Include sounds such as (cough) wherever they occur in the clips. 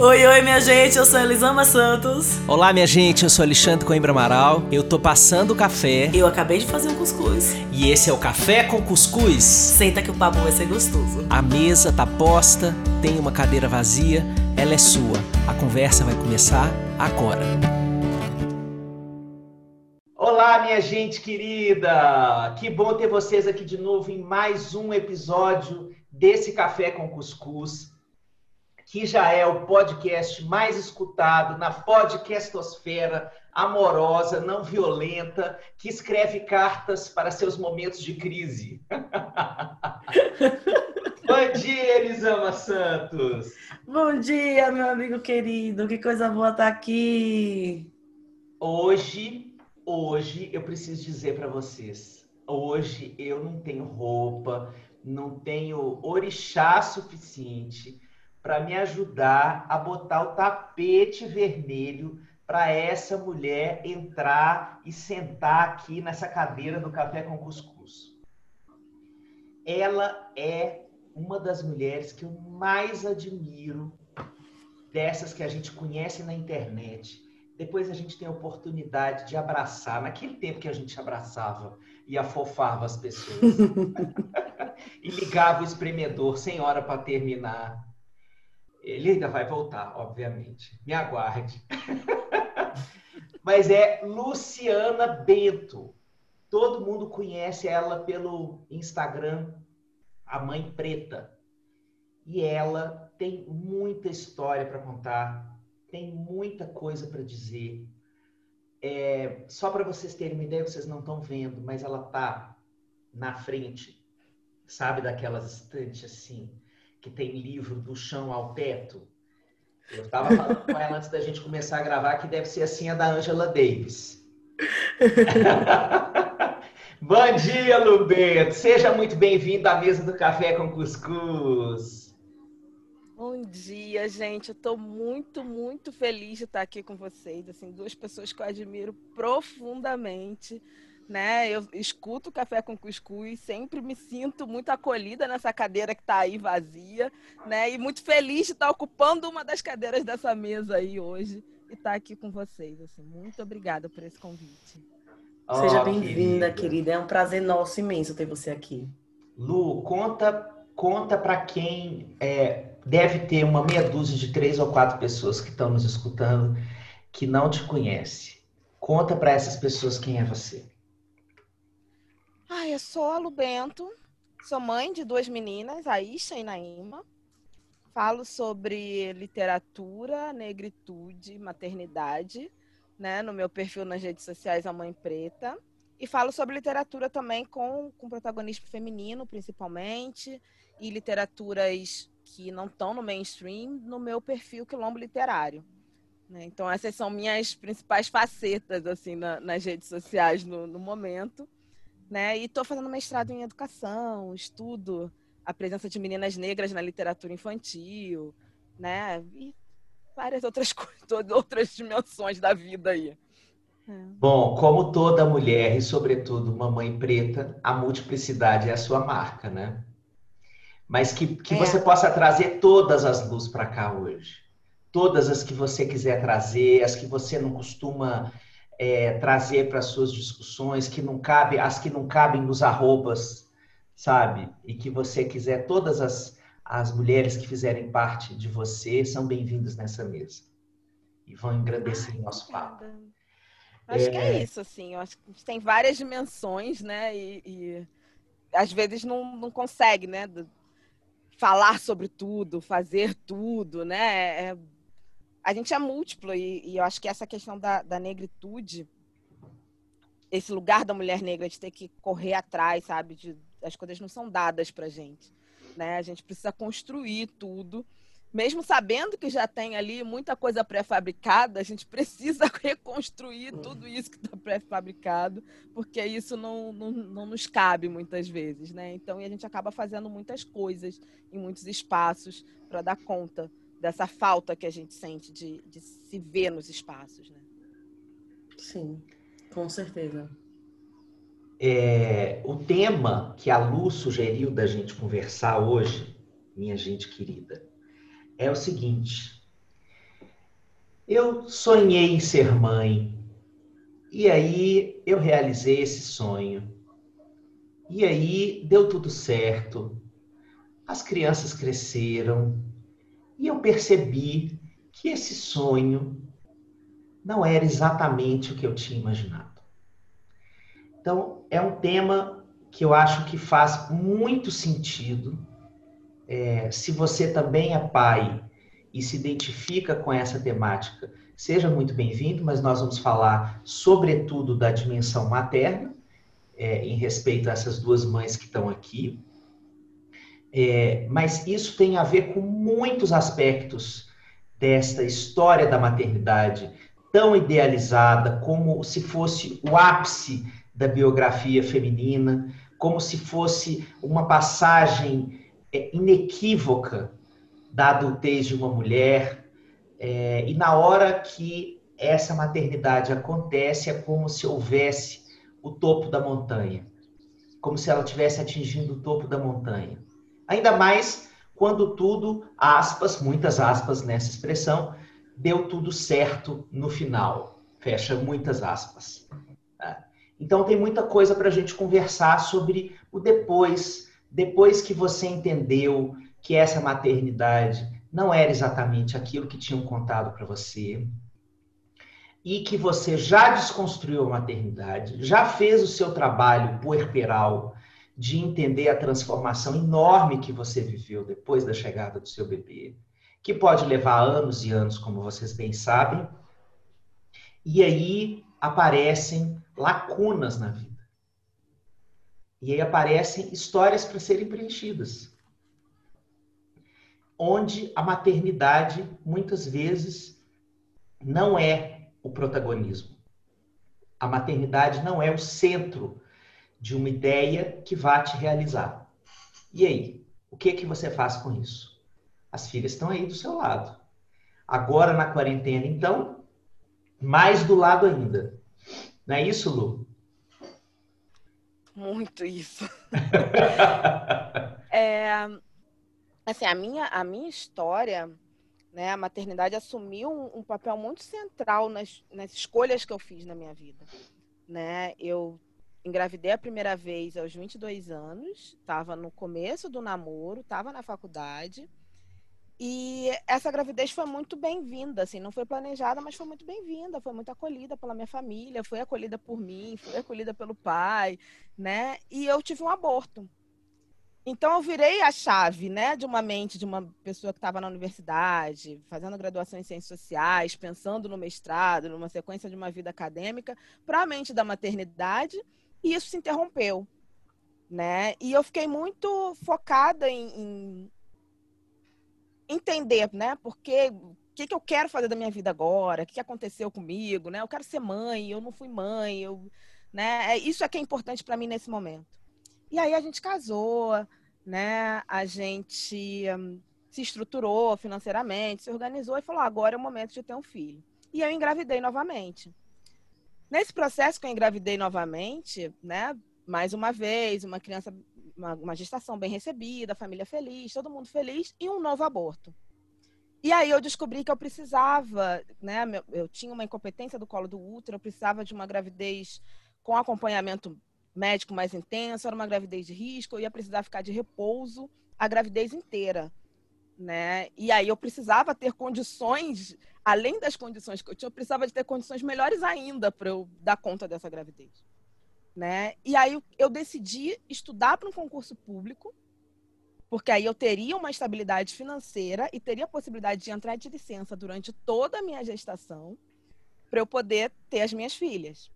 Oi, oi, minha gente, eu sou Elisama Santos. Olá, minha gente, eu sou Alexandre Coimbra Amaral. Eu tô passando o café. Eu acabei de fazer um cuscuz. E esse é o Café com Cuscuz. Senta que o papo vai ser gostoso. A mesa tá posta, tem uma cadeira vazia, ela é sua. A conversa vai começar agora. Olá, minha gente querida! Que bom ter vocês aqui de novo em mais um episódio desse Café com Cuscuz que já é o podcast mais escutado na podcastosfera amorosa, não violenta, que escreve cartas para seus momentos de crise. (laughs) Bom dia, Elisama Santos. Bom dia, meu amigo querido. Que coisa boa estar aqui. Hoje, hoje eu preciso dizer para vocês, hoje eu não tenho roupa, não tenho orixá suficiente para me ajudar a botar o tapete vermelho para essa mulher entrar e sentar aqui nessa cadeira do café com cuscuz. Ela é uma das mulheres que eu mais admiro dessas que a gente conhece na internet. Depois a gente tem a oportunidade de abraçar, naquele tempo que a gente abraçava e afofava as pessoas. (laughs) e ligava o espremedor sem hora para terminar. Ele ainda vai voltar, obviamente. Me aguarde. (laughs) Mas é Luciana Bento. Todo mundo conhece ela pelo Instagram, a Mãe Preta. E ela tem muita história para contar, tem muita coisa para dizer. É, só para vocês terem uma ideia, vocês não estão vendo, mas ela tá na frente, sabe, daquelas estantes assim, que tem livro do chão ao teto. Eu estava falando com ela antes da gente começar a gravar que deve ser assim a da Angela Davis. (laughs) Bom dia, Lubeto. Seja muito bem-vindo à mesa do Café com Cuscuz. Bom dia, gente. Eu estou muito, muito feliz de estar aqui com vocês. Assim, duas pessoas que eu admiro profundamente né? Eu escuto Café com Cuscuz, sempre me sinto muito acolhida nessa cadeira que está aí vazia, né? E muito feliz de estar ocupando uma das cadeiras dessa mesa aí hoje e estar aqui com vocês. Assim, muito obrigada por esse convite. Oh, Seja bem-vinda, querida. querida. É um prazer nosso imenso ter você aqui. Lu, conta conta para quem é, deve ter uma meia dúzia de três ou quatro pessoas que estão nos escutando que não te conhece. Conta para essas pessoas quem é você. Ah, eu sou a Lu Bento, sou mãe de duas meninas, a Isha e Naima. Falo sobre literatura, negritude, maternidade, né, no meu perfil nas redes sociais A Mãe Preta. E falo sobre literatura também com, com protagonismo feminino, principalmente, e literaturas que não estão no mainstream no meu perfil Quilombo Literário. Né? Então, essas são minhas principais facetas assim na, nas redes sociais no, no momento né? E estou fazendo mestrado em educação, estudo a presença de meninas negras na literatura infantil, né? E várias outras (laughs) coisas, outras dimensões da vida aí. É. Bom, como toda mulher e sobretudo uma mãe preta, a multiplicidade é a sua marca, né? Mas que, que é. você possa trazer todas as luzes para cá hoje. Todas as que você quiser trazer, as que você não costuma é, trazer para suas discussões, que não cabe, as que não cabem nos arrobas, sabe? E que você quiser, todas as, as mulheres que fizerem parte de você são bem-vindas nessa mesa. E vão engrandecer o nosso papo. Acho é... que é isso, assim. Eu acho que tem várias dimensões, né? E, e às vezes não, não consegue, né? Falar sobre tudo, fazer tudo, né? É a gente é múltiplo e, e eu acho que essa questão da, da, negritude, esse lugar da mulher negra de ter que correr atrás, sabe? De, as coisas não são dadas pra gente, né? A gente precisa construir tudo. Mesmo sabendo que já tem ali muita coisa pré-fabricada, a gente precisa (laughs) reconstruir tudo isso que está pré-fabricado, porque isso não, não, não nos cabe muitas vezes, né? Então, a gente acaba fazendo muitas coisas em muitos espaços para dar conta dessa falta que a gente sente de, de se ver nos espaços, né? Sim, com certeza. É, o tema que a Lu sugeriu da gente conversar hoje, minha gente querida, é o seguinte: Eu sonhei em ser mãe. E aí eu realizei esse sonho. E aí deu tudo certo. As crianças cresceram. E eu percebi que esse sonho não era exatamente o que eu tinha imaginado. Então, é um tema que eu acho que faz muito sentido. É, se você também é pai e se identifica com essa temática, seja muito bem-vindo, mas nós vamos falar, sobretudo, da dimensão materna, é, em respeito a essas duas mães que estão aqui. É, mas isso tem a ver com muitos aspectos desta história da maternidade tão idealizada, como se fosse o ápice da biografia feminina, como se fosse uma passagem é, inequívoca da adultez de uma mulher. É, e na hora que essa maternidade acontece, é como se houvesse o topo da montanha, como se ela tivesse atingindo o topo da montanha. Ainda mais quando tudo, aspas, muitas aspas nessa expressão, deu tudo certo no final. Fecha muitas aspas. Tá? Então tem muita coisa para a gente conversar sobre o depois, depois que você entendeu que essa maternidade não era exatamente aquilo que tinham contado para você e que você já desconstruiu a maternidade, já fez o seu trabalho puerperal de entender a transformação enorme que você viveu depois da chegada do seu bebê, que pode levar anos e anos, como vocês bem sabem, e aí aparecem lacunas na vida. E aí aparecem histórias para serem preenchidas onde a maternidade muitas vezes não é o protagonismo. A maternidade não é o centro de uma ideia que vá te realizar. E aí, o que que você faz com isso? As filhas estão aí do seu lado. Agora na quarentena, então, mais do lado ainda. Não é isso, Lu? Muito isso. (laughs) é, assim, a minha, a minha história, né, a maternidade assumiu um, um papel muito central nas, nas escolhas que eu fiz na minha vida. Né? Eu engravidei a primeira vez aos 22 anos, estava no começo do namoro, estava na faculdade. E essa gravidez foi muito bem-vinda, assim, não foi planejada, mas foi muito bem-vinda, foi muito acolhida pela minha família, foi acolhida por mim, foi acolhida pelo pai, né? E eu tive um aborto. Então eu virei a chave, né, de uma mente de uma pessoa que estava na universidade, fazendo graduação em ciências sociais, pensando no mestrado, numa sequência de uma vida acadêmica, para a mente da maternidade, e isso se interrompeu, né? E eu fiquei muito focada em, em entender, né, porque o que, que eu quero fazer da minha vida agora, o que, que aconteceu comigo, né? Eu quero ser mãe, eu não fui mãe, eu, né? É, isso é que é importante para mim nesse momento. E aí a gente casou, né? A gente um, se estruturou financeiramente, se organizou e falou: agora é o momento de ter um filho. E eu engravidei novamente. Nesse processo que eu engravidei novamente, né? Mais uma vez, uma criança, uma, uma gestação bem recebida, família feliz, todo mundo feliz e um novo aborto. E aí eu descobri que eu precisava, né? Eu tinha uma incompetência do colo do útero, eu precisava de uma gravidez com acompanhamento médico mais intenso, era uma gravidez de risco, eu ia precisar ficar de repouso a gravidez inteira, né? E aí eu precisava ter condições, além das condições que eu tinha, eu precisava de ter condições melhores ainda para eu dar conta dessa gravidez, né? E aí eu decidi estudar para um concurso público, porque aí eu teria uma estabilidade financeira e teria a possibilidade de entrar de licença durante toda a minha gestação para eu poder ter as minhas filhas.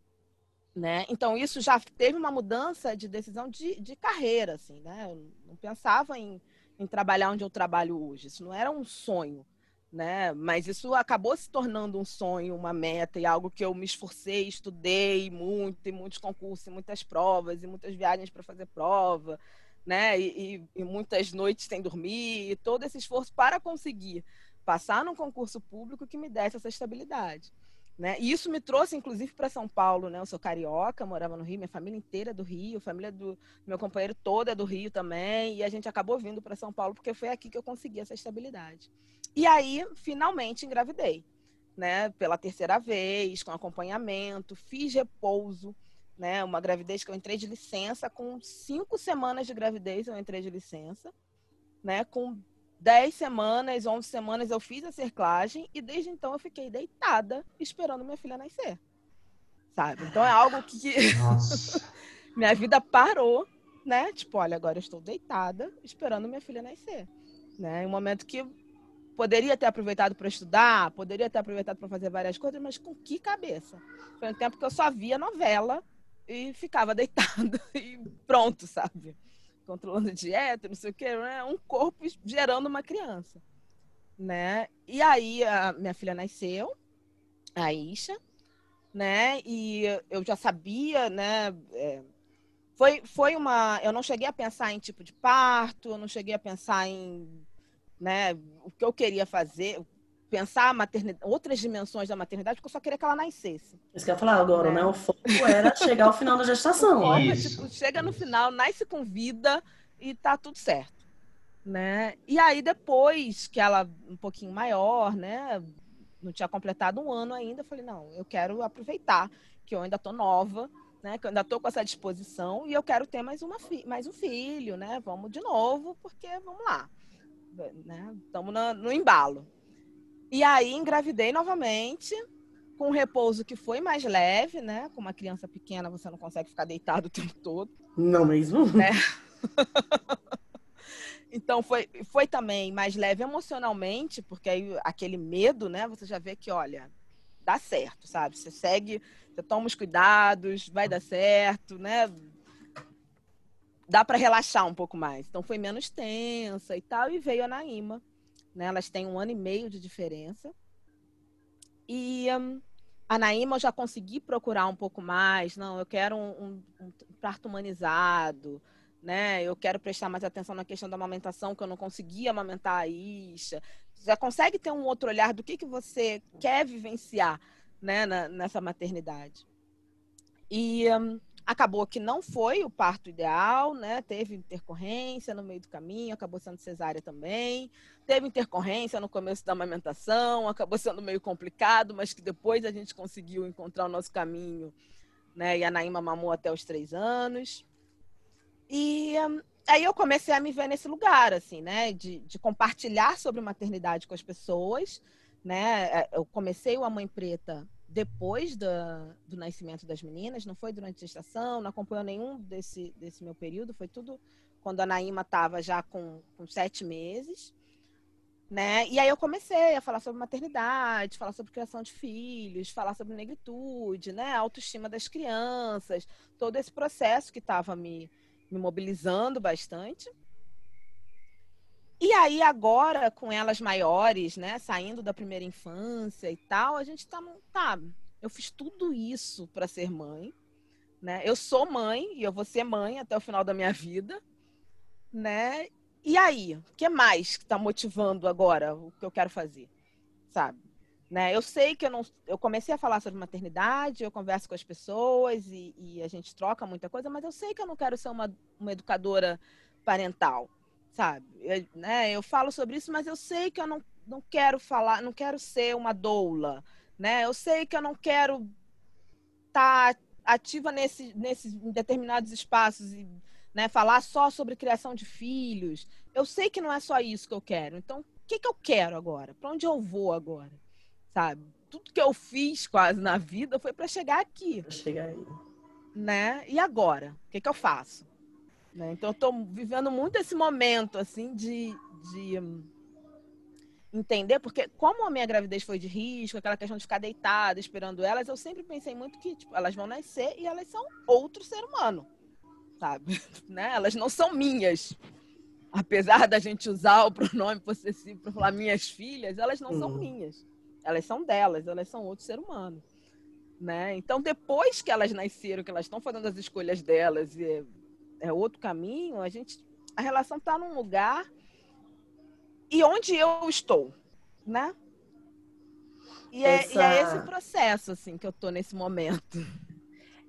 Né? Então, isso já teve uma mudança de decisão de, de carreira, assim, né? Eu não pensava em, em trabalhar onde eu trabalho hoje. Isso não era um sonho, né? Mas isso acabou se tornando um sonho, uma meta e algo que eu me esforcei, estudei muito, e muitos concursos, e muitas provas, e muitas viagens para fazer prova, né? E, e, e muitas noites sem dormir, e todo esse esforço para conseguir passar num concurso público que me desse essa estabilidade. Né? E isso me trouxe, inclusive, para São Paulo. Né? Eu sou carioca, morava no Rio, minha família inteira é do Rio, família do meu companheiro toda é do Rio também. E a gente acabou vindo para São Paulo porque foi aqui que eu consegui essa estabilidade. E aí, finalmente, engravidei. né, pela terceira vez, com acompanhamento, fiz repouso, né, uma gravidez que eu entrei de licença, com cinco semanas de gravidez eu entrei de licença, né, com dez semanas, onze semanas eu fiz a cerclagem e desde então eu fiquei deitada esperando minha filha nascer, sabe? Então é algo que (laughs) (laughs) minha vida parou, né? Tipo, olha, agora eu estou deitada esperando minha filha nascer, né? Em um momento que poderia ter aproveitado para estudar, poderia ter aproveitado para fazer várias coisas, mas com que cabeça? Foi um tempo que eu só via novela e ficava (laughs) deitada e pronto, sabe? Controlando (laughs) dieta, não sei o quê, né? um corpo gerando uma criança, né? E aí a minha filha nasceu, a Isha, né? E eu já sabia, né? É, foi, foi uma. Eu não cheguei a pensar em tipo de parto, eu não cheguei a pensar em né, o que eu queria fazer, pensar a maternidade, outras dimensões da maternidade, porque eu só queria que ela nascesse. Isso que eu ia falar agora, é. né? O foco era chegar ao final da gestação. Foco, tipo, chega no final, nasce com vida e tá tudo certo. Né? E aí, depois que ela, um pouquinho maior, né? Não tinha completado um ano ainda, eu falei, não, eu quero aproveitar que eu ainda tô nova, né? Que eu ainda tô com essa disposição e eu quero ter mais, uma mais um filho, né? Vamos de novo, porque vamos lá né? Estamos no embalo. E aí engravidei novamente, com um repouso que foi mais leve, né? Com uma criança pequena, você não consegue ficar deitado (laughs) o tempo todo. Não mesmo? Né? (laughs) então foi, foi também mais leve emocionalmente, porque aí aquele medo, né? Você já vê que, olha, dá certo, sabe? Você segue, você toma os cuidados, vai dar certo, né? dá para relaxar um pouco mais. Então foi menos tensa e tal, e veio a Naima. Né? Elas têm um ano e meio de diferença. E um, a Naima eu já consegui procurar um pouco mais. Não, eu quero um, um, um, parto humanizado, né? Eu quero prestar mais atenção na questão da amamentação, que eu não conseguia amamentar a Isha. Já consegue ter um outro olhar do que, que você quer vivenciar né, na, nessa maternidade. E um, acabou que não foi o parto ideal, né? Teve intercorrência no meio do caminho, acabou sendo cesárea também. Teve intercorrência no começo da amamentação, acabou sendo meio complicado, mas que depois a gente conseguiu encontrar o nosso caminho, né? E a Naíma mamou até os três anos. E um, aí eu comecei a me ver nesse lugar, assim, né? De, de compartilhar sobre maternidade com as pessoas, né? É, eu comecei o A Mãe Preta depois da, do nascimento das meninas, não foi durante a gestação, não acompanhou nenhum desse, desse meu período, foi tudo quando a Naíma estava já com, com sete meses. Né? E aí eu comecei a falar sobre maternidade, falar sobre criação de filhos, falar sobre negritude, né? autoestima das crianças, todo esse processo que estava me, me mobilizando bastante. E aí, agora, com elas maiores, né, saindo da primeira infância e tal, a gente tá, tá eu fiz tudo isso para ser mãe, né? Eu sou mãe e eu vou ser mãe até o final da minha vida, né? E aí, o que mais que está motivando agora o que eu quero fazer, sabe? Né? Eu sei que eu não, eu comecei a falar sobre maternidade, eu converso com as pessoas e, e a gente troca muita coisa, mas eu sei que eu não quero ser uma, uma educadora parental, sabe? Eu, né, eu falo sobre isso, mas eu sei que eu não, não quero falar, não quero ser uma doula, né? Eu sei que eu não quero estar tá ativa nesse, nesses determinados espaços e né, falar só sobre criação de filhos. Eu sei que não é só isso que eu quero. Então, o que, que eu quero agora? Para onde eu vou agora? Sabe? Tudo que eu fiz quase na vida foi para chegar aqui. Pra chegar aí. Né? E agora? O que, que eu faço? Né? Então, eu estou vivendo muito esse momento, assim, de, de um, entender, porque como a minha gravidez foi de risco, aquela questão de ficar deitada esperando elas, eu sempre pensei muito que tipo, elas vão nascer e elas são outro ser humano, sabe? (laughs) né? Elas não são minhas. Apesar da gente usar o pronome possessivo para falar minhas filhas, elas não uhum. são minhas. Elas são delas, elas são outro ser humano. Né? Então, depois que elas nasceram, que elas estão fazendo as escolhas delas e é outro caminho, a gente a relação está num lugar e onde eu estou, né? E é, Essa... e é, esse processo assim que eu tô nesse momento.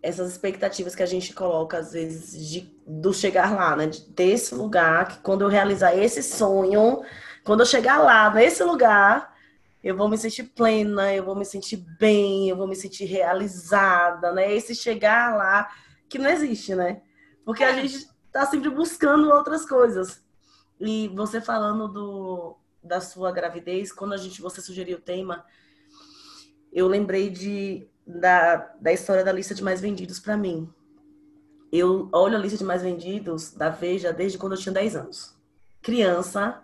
Essas expectativas que a gente coloca às vezes de do chegar lá, né? De ter esse lugar que quando eu realizar esse sonho, quando eu chegar lá nesse lugar, eu vou me sentir plena, eu vou me sentir bem, eu vou me sentir realizada, né? Esse chegar lá que não existe, né? Porque a é. gente tá sempre buscando outras coisas. E você falando do, da sua gravidez, quando a gente você sugeriu o tema, eu lembrei de da, da história da lista de mais vendidos para mim. Eu olho a lista de mais vendidos da Veja desde quando eu tinha 10 anos. Criança,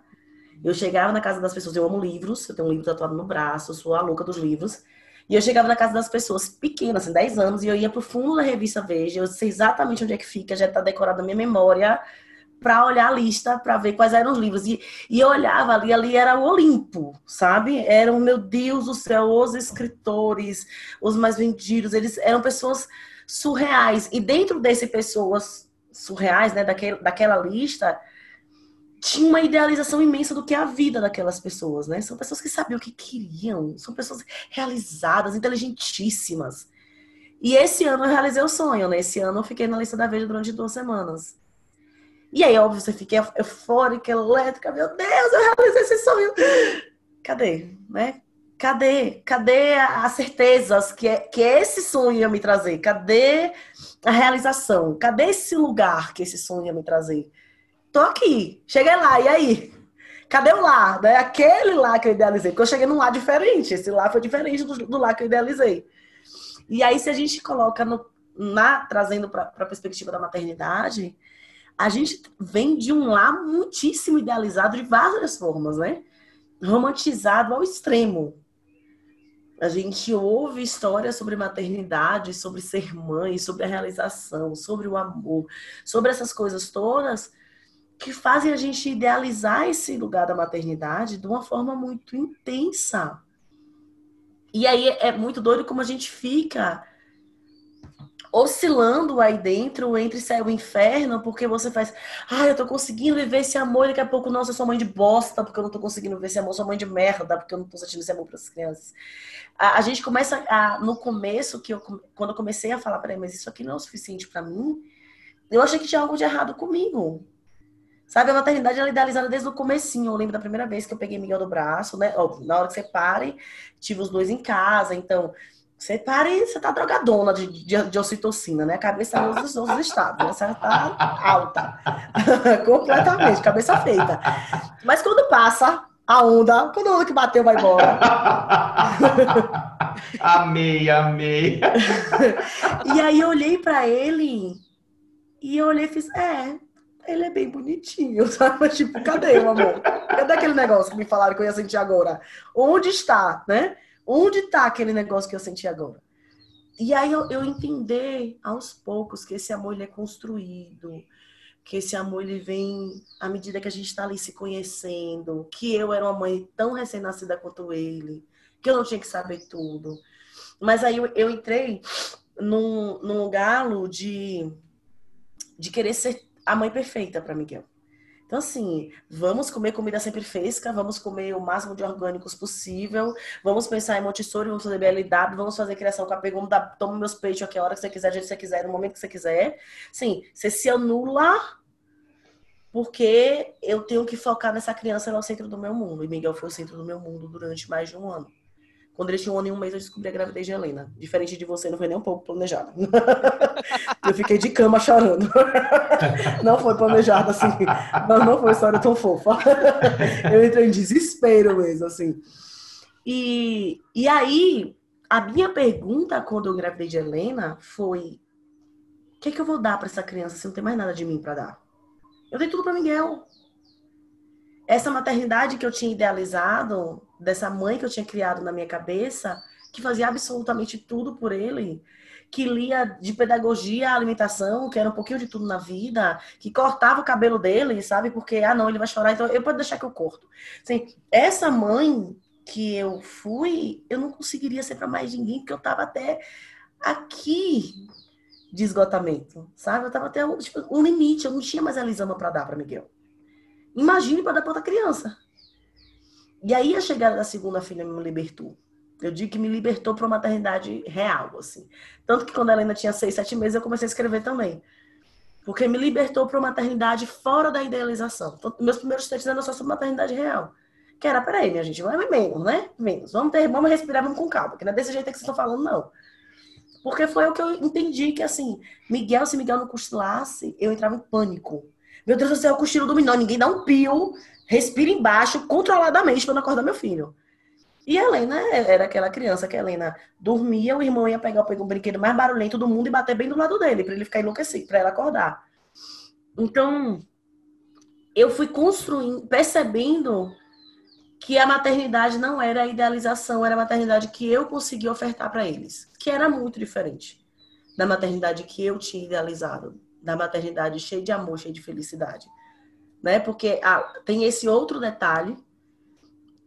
eu chegava na casa das pessoas, eu amo livros, eu tenho um livro tatuado no braço, eu sou a louca dos livros. E eu chegava na casa das pessoas pequenas, assim, 10 anos, e eu ia pro fundo da revista Veja, eu sei exatamente onde é que fica, já tá decorado na minha memória, para olhar a lista, para ver quais eram os livros. E, e eu olhava ali, ali era o Olimpo, sabe? Eram, meu Deus do céu, os escritores, os mais vendidos, eles eram pessoas surreais. E dentro desse pessoas surreais, né, daquele, daquela lista, tinha uma idealização imensa do que é a vida daquelas pessoas, né? São pessoas que sabiam o que queriam, são pessoas realizadas, inteligentíssimas. E esse ano eu realizei o sonho, né? Esse ano eu fiquei na lista da Veja durante duas semanas. E aí, óbvio, você fica eufórica, elétrica, meu Deus, eu realizei esse sonho. Cadê, né? Cadê? Cadê as certezas que, é, que esse sonho ia me trazer? Cadê a realização? Cadê esse lugar que esse sonho ia me trazer? Tô aqui, cheguei lá, e aí? Cadê o lá? Né? Aquele lá que eu idealizei. Porque eu cheguei num lá diferente. Esse lá foi diferente do, do lá que eu idealizei. E aí, se a gente coloca no, na, trazendo para a perspectiva da maternidade, a gente vem de um lá muitíssimo idealizado de várias formas, né? Romantizado ao extremo. A gente ouve histórias sobre maternidade, sobre ser mãe, sobre a realização, sobre o amor, sobre essas coisas todas que fazem a gente idealizar esse lugar da maternidade de uma forma muito intensa. E aí é muito doido como a gente fica oscilando aí dentro entre céu e inferno, porque você faz, ah, eu tô conseguindo viver esse amor, e daqui a pouco, nossa, eu sou mãe de bosta, porque eu não tô conseguindo viver esse amor, eu sou mãe de merda, porque eu não tô sentindo esse amor para as crianças. A, a, gente começa a, no começo, que eu, quando eu comecei a falar, peraí, mas isso aqui não é o suficiente para mim, eu achei que tinha algo de errado comigo. Sabe, a maternidade ela é idealizada desde o comecinho. Eu lembro da primeira vez que eu peguei Miguel do braço, né? Na hora que você pare, tive os dois em casa, então você para e você tá drogadona de, de, de ocitocina, né? A cabeça nos outros estados, né? Você tá alta. (laughs) Completamente, cabeça feita. Mas quando passa a onda, quando a onda que bateu vai embora. (laughs) amei, amei. (laughs) e aí eu olhei para ele e eu olhei e fiz, é, ele é bem bonitinho, (laughs) sabe? Tipo, cadê o amor? Cadê aquele negócio que me falaram que eu ia sentir agora? Onde está, né? Onde está aquele negócio que eu senti agora? E aí eu, eu entender aos poucos que esse amor ele é construído, que esse amor ele vem à medida que a gente está ali se conhecendo, que eu era uma mãe tão recém-nascida quanto ele, que eu não tinha que saber tudo. Mas aí eu, eu entrei num, num galo de, de querer ser a mãe perfeita para Miguel. Então, assim, vamos comer comida sempre fresca, vamos comer o máximo de orgânicos possível, vamos pensar em Montessori, vamos fazer BLW, vamos fazer criação com apego, toma meus peitos aqui a hora que você quiser, a jeito que você quiser, no momento que você quiser. Sim, você se anula porque eu tenho que focar nessa criança, ela é o centro do meu mundo. E Miguel foi o centro do meu mundo durante mais de um ano. Quando ele tinha um ano e um mês, eu descobri a gravidez de Helena. Diferente de você, não foi nem um pouco planejado. (laughs) eu fiquei de cama chorando. (laughs) não foi planejado assim. Não, não foi história tão fofa. (laughs) eu entrei em desespero mesmo, assim. E, e aí, a minha pergunta quando eu engravidei de Helena foi: o que, é que eu vou dar para essa criança se não tem mais nada de mim para dar? Eu dei tudo para Miguel. Essa maternidade que eu tinha idealizado dessa mãe que eu tinha criado na minha cabeça, que fazia absolutamente tudo por ele, que lia de pedagogia à alimentação, que era um pouquinho de tudo na vida, que cortava o cabelo dele, sabe? Porque, ah, não, ele vai chorar, então eu posso deixar que eu corto. Assim, essa mãe que eu fui, eu não conseguiria ser para mais ninguém, porque eu tava até aqui de esgotamento, sabe? Eu tava até tipo, um limite, eu não tinha mais a Lisama para dar para Miguel. Imagine para dar para outra criança. E aí a chegada da segunda filha me libertou. Eu digo que me libertou para uma maternidade real, assim. Tanto que quando ela ainda tinha seis, sete meses, eu comecei a escrever também. Porque me libertou para uma maternidade fora da idealização. Então, meus primeiros textos eram só sobre maternidade real. Que era, peraí, minha gente, vai menos, né? Menos. Vamos, ter, vamos respirar, vamos com calma, que não é desse jeito que vocês estão falando, não. Porque foi o que eu entendi, que assim, Miguel, se Miguel não cochilasse, eu entrava em pânico. Meu Deus do céu, o cochilo dominou, ninguém dá um pio, respira embaixo, controladamente, para não acordar meu filho. E a Helena era aquela criança que a Helena dormia, o irmão ia pegar o brinquedo mais barulhento do mundo e bater bem do lado dele, para ele ficar enlouquecido, para ela acordar. Então, eu fui construindo, percebendo que a maternidade não era a idealização, era a maternidade que eu consegui ofertar para eles, que era muito diferente da maternidade que eu tinha idealizado, da maternidade cheia de amor, cheia de felicidade, né? Porque ah, tem esse outro detalhe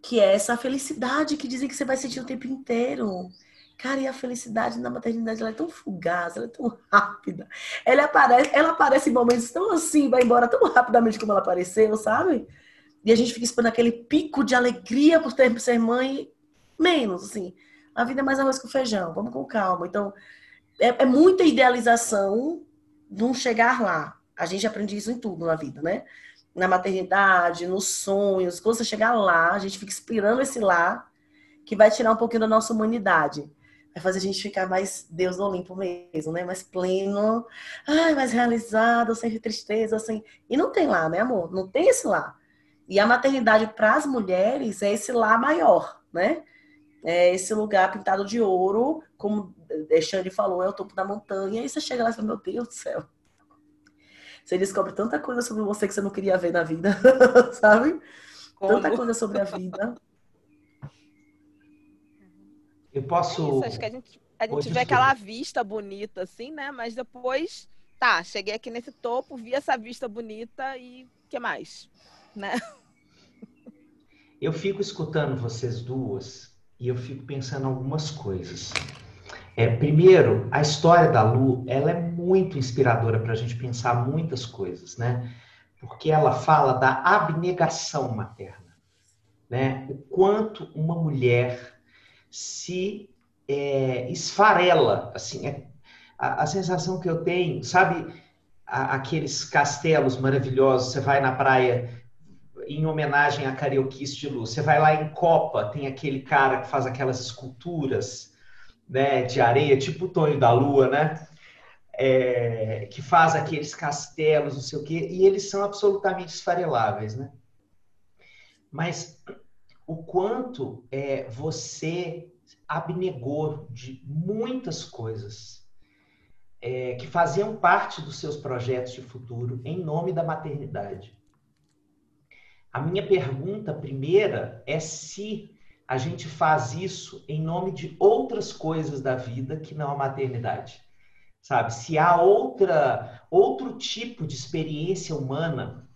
que é essa felicidade que dizem que você vai sentir o tempo inteiro. Cara, e a felicidade na maternidade ela é tão fugaz, ela é tão rápida. Ela aparece, ela aparece em momentos tão assim, vai embora tão rapidamente como ela apareceu, sabe? E a gente fica esperando aquele pico de alegria por ter ser mãe, menos, assim. A vida é mais arroz com feijão, vamos com calma. Então, é, é muita idealização de um chegar lá. A gente aprende isso em tudo na vida, né? Na maternidade, nos sonhos. Quando você chegar lá, a gente fica esperando esse lá, que vai tirar um pouquinho da nossa humanidade. Vai fazer a gente ficar mais Deus no Olimpo mesmo, né? Mais pleno, ai, mais realizado, sem tristeza, sem. E não tem lá, né, amor? Não tem esse lá. E a maternidade para as mulheres é esse lá maior, né? É esse lugar pintado de ouro, como Xande falou, é o topo da montanha. E você chega lá e fala, meu Deus do céu. Você descobre tanta coisa sobre você que você não queria ver na vida, (laughs) sabe? Como? Tanta coisa sobre a vida. Eu posso. Isso, acho que a gente, a gente vê aquela vista bonita, assim, né? Mas depois, tá, cheguei aqui nesse topo, vi essa vista bonita e o que mais? né? Eu fico escutando vocês duas e eu fico pensando algumas coisas. É, primeiro, a história da Lu, ela é muito inspiradora para a gente pensar muitas coisas, né? Porque ela fala da abnegação materna, né? O quanto uma mulher se é, esfarela, assim, é, a, a, sensação que eu tenho, sabe, a, aqueles castelos maravilhosos, você vai na praia em homenagem a karaokê estilo. Você vai lá em Copa, tem aquele cara que faz aquelas esculturas né, de areia, tipo o Tonho da Lua, né? É, que faz aqueles castelos, não sei o quê, e eles são absolutamente esfareláveis, né? Mas o quanto é, você abnegou de muitas coisas é, que faziam parte dos seus projetos de futuro em nome da maternidade. A minha pergunta primeira é se a gente faz isso em nome de outras coisas da vida que não a maternidade. Sabe? Se há outra outro tipo de experiência humana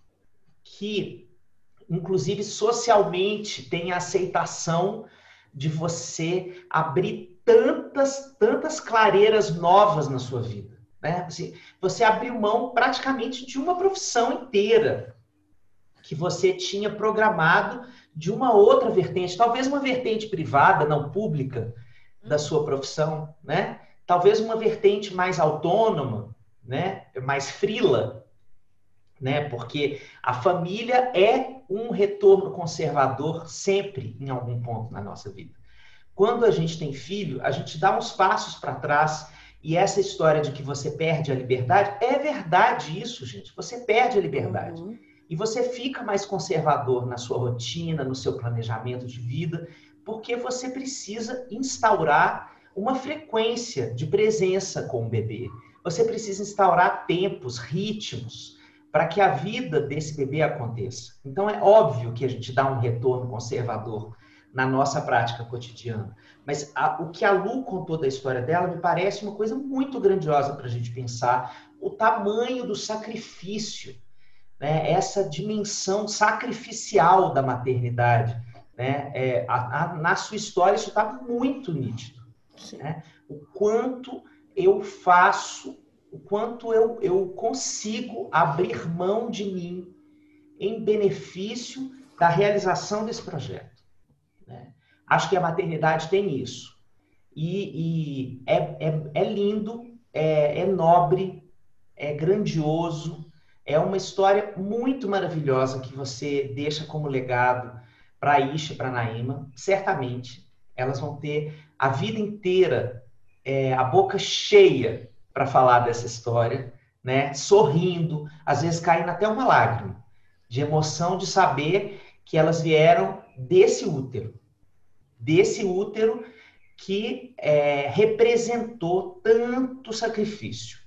que inclusive socialmente tem a aceitação de você abrir tantas tantas clareiras novas na sua vida, né? Assim, você abriu mão praticamente de uma profissão inteira que você tinha programado de uma outra vertente, talvez uma vertente privada, não pública, da sua profissão, né? Talvez uma vertente mais autônoma, né? Mais frila, né? Porque a família é um retorno conservador sempre em algum ponto na nossa vida. Quando a gente tem filho, a gente dá uns passos para trás e essa história de que você perde a liberdade, é verdade isso, gente. Você perde a liberdade. Uhum. E você fica mais conservador na sua rotina, no seu planejamento de vida, porque você precisa instaurar uma frequência de presença com o bebê. Você precisa instaurar tempos, ritmos, para que a vida desse bebê aconteça. Então é óbvio que a gente dá um retorno conservador na nossa prática cotidiana. Mas a, o que a Lu contou da história dela me parece uma coisa muito grandiosa para a gente pensar o tamanho do sacrifício né, essa dimensão sacrificial da maternidade. Né? É, a, a, na sua história, isso está muito nítido. Né? O quanto eu faço, o quanto eu, eu consigo abrir mão de mim em benefício da realização desse projeto. Né? Acho que a maternidade tem isso. E, e é, é, é lindo, é, é nobre, é grandioso, é uma história muito maravilhosa que você deixa como legado para Isha, para a Naima, certamente elas vão ter a vida inteira é, a boca cheia para falar dessa história, né? Sorrindo, às vezes caindo até uma lágrima de emoção de saber que elas vieram desse útero, desse útero que é, representou tanto sacrifício,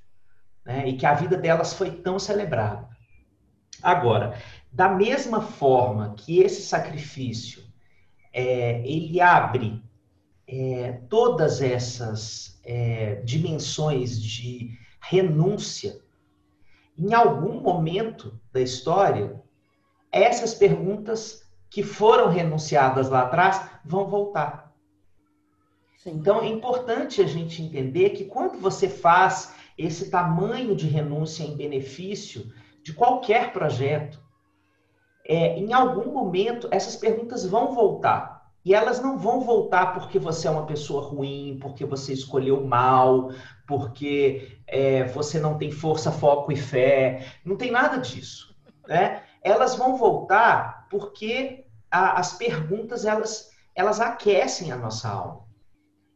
né? E que a vida delas foi tão celebrada. Agora, da mesma forma que esse sacrifício é, ele abre é, todas essas é, dimensões de renúncia, em algum momento da história, essas perguntas que foram renunciadas lá atrás vão voltar. Sim. Então é importante a gente entender que quando você faz esse tamanho de renúncia em benefício de qualquer projeto, é, em algum momento essas perguntas vão voltar. E elas não vão voltar porque você é uma pessoa ruim, porque você escolheu mal, porque é, você não tem força, foco e fé. Não tem nada disso. Né? Elas vão voltar porque a, as perguntas elas, elas aquecem a nossa alma.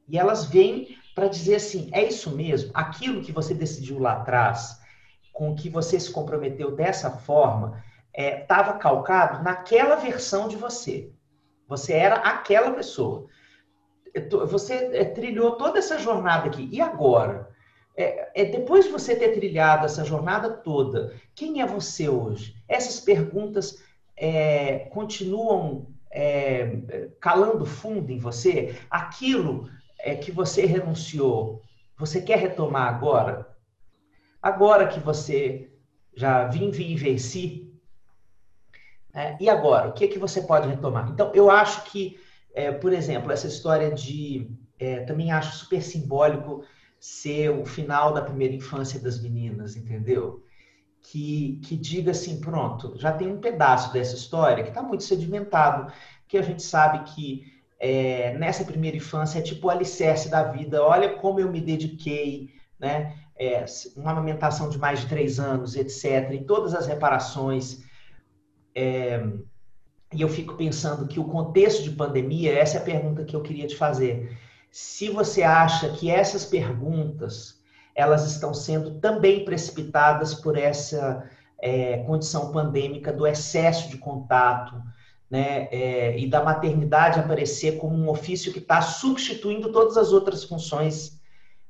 E elas vêm para dizer assim: é isso mesmo? Aquilo que você decidiu lá atrás, com que você se comprometeu dessa forma, estava é, calcado naquela versão de você. Você era aquela pessoa. Você é, trilhou toda essa jornada aqui. E agora? É, é, depois de você ter trilhado essa jornada toda, quem é você hoje? Essas perguntas é, continuam é, calando fundo em você? Aquilo é, que você renunciou, você quer retomar agora? Agora que você já vim e venci, é, e agora, o que, é que você pode retomar? Então, eu acho que, é, por exemplo, essa história de. É, também acho super simbólico ser o final da primeira infância das meninas, entendeu? Que, que diga assim: pronto, já tem um pedaço dessa história que está muito sedimentado, que a gente sabe que é, nessa primeira infância é tipo o alicerce da vida. Olha como eu me dediquei, né? É, uma amamentação de mais de três anos, etc. E todas as reparações é, e eu fico pensando que o contexto de pandemia, essa é a pergunta que eu queria te fazer. Se você acha que essas perguntas elas estão sendo também precipitadas por essa é, condição pandêmica do excesso de contato, né, é, e da maternidade aparecer como um ofício que está substituindo todas as outras funções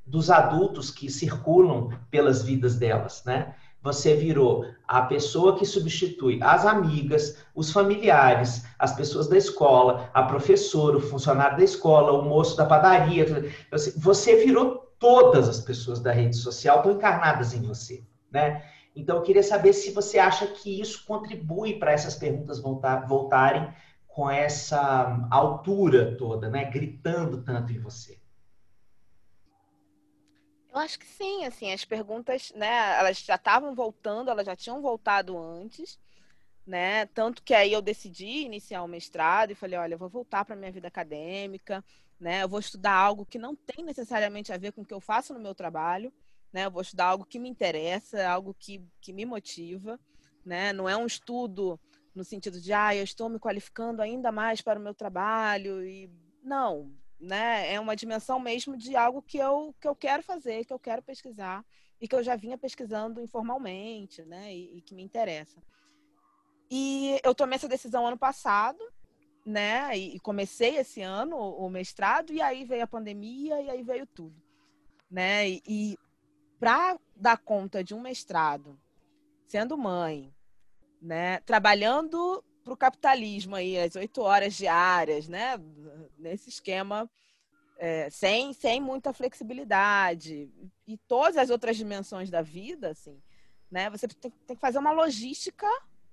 dos adultos que circulam pelas vidas delas, né? você virou a pessoa que substitui as amigas, os familiares, as pessoas da escola, a professora, o funcionário da escola, o moço da padaria. Você virou todas as pessoas da rede social estão encarnadas em você, né? Então eu queria saber se você acha que isso contribui para essas perguntas voltar, voltarem com essa altura toda, né? Gritando tanto em você. Eu acho que sim, assim, as perguntas, né, elas já estavam voltando, elas já tinham voltado antes, né? Tanto que aí eu decidi iniciar o mestrado e falei, olha, eu vou voltar para minha vida acadêmica, né? Eu vou estudar algo que não tem necessariamente a ver com o que eu faço no meu trabalho, né? Eu vou estudar algo que me interessa, algo que, que me motiva, né? Não é um estudo no sentido de, ah, eu estou me qualificando ainda mais para o meu trabalho e não, né? É uma dimensão mesmo de algo que eu, que eu quero fazer, que eu quero pesquisar e que eu já vinha pesquisando informalmente, né? E, e que me interessa. E eu tomei essa decisão ano passado, né? E, comecei esse ano o, o mestrado e aí veio a pandemia e aí veio tudo, né? E, e para dar conta de um mestrado, sendo mãe, né? Trabalhando para o capitalismo aí, as oito horas diárias, né? Nesse esquema, é, sem, sem muita flexibilidade. E todas as outras dimensões da vida, assim, né? Você tem, tem que fazer uma logística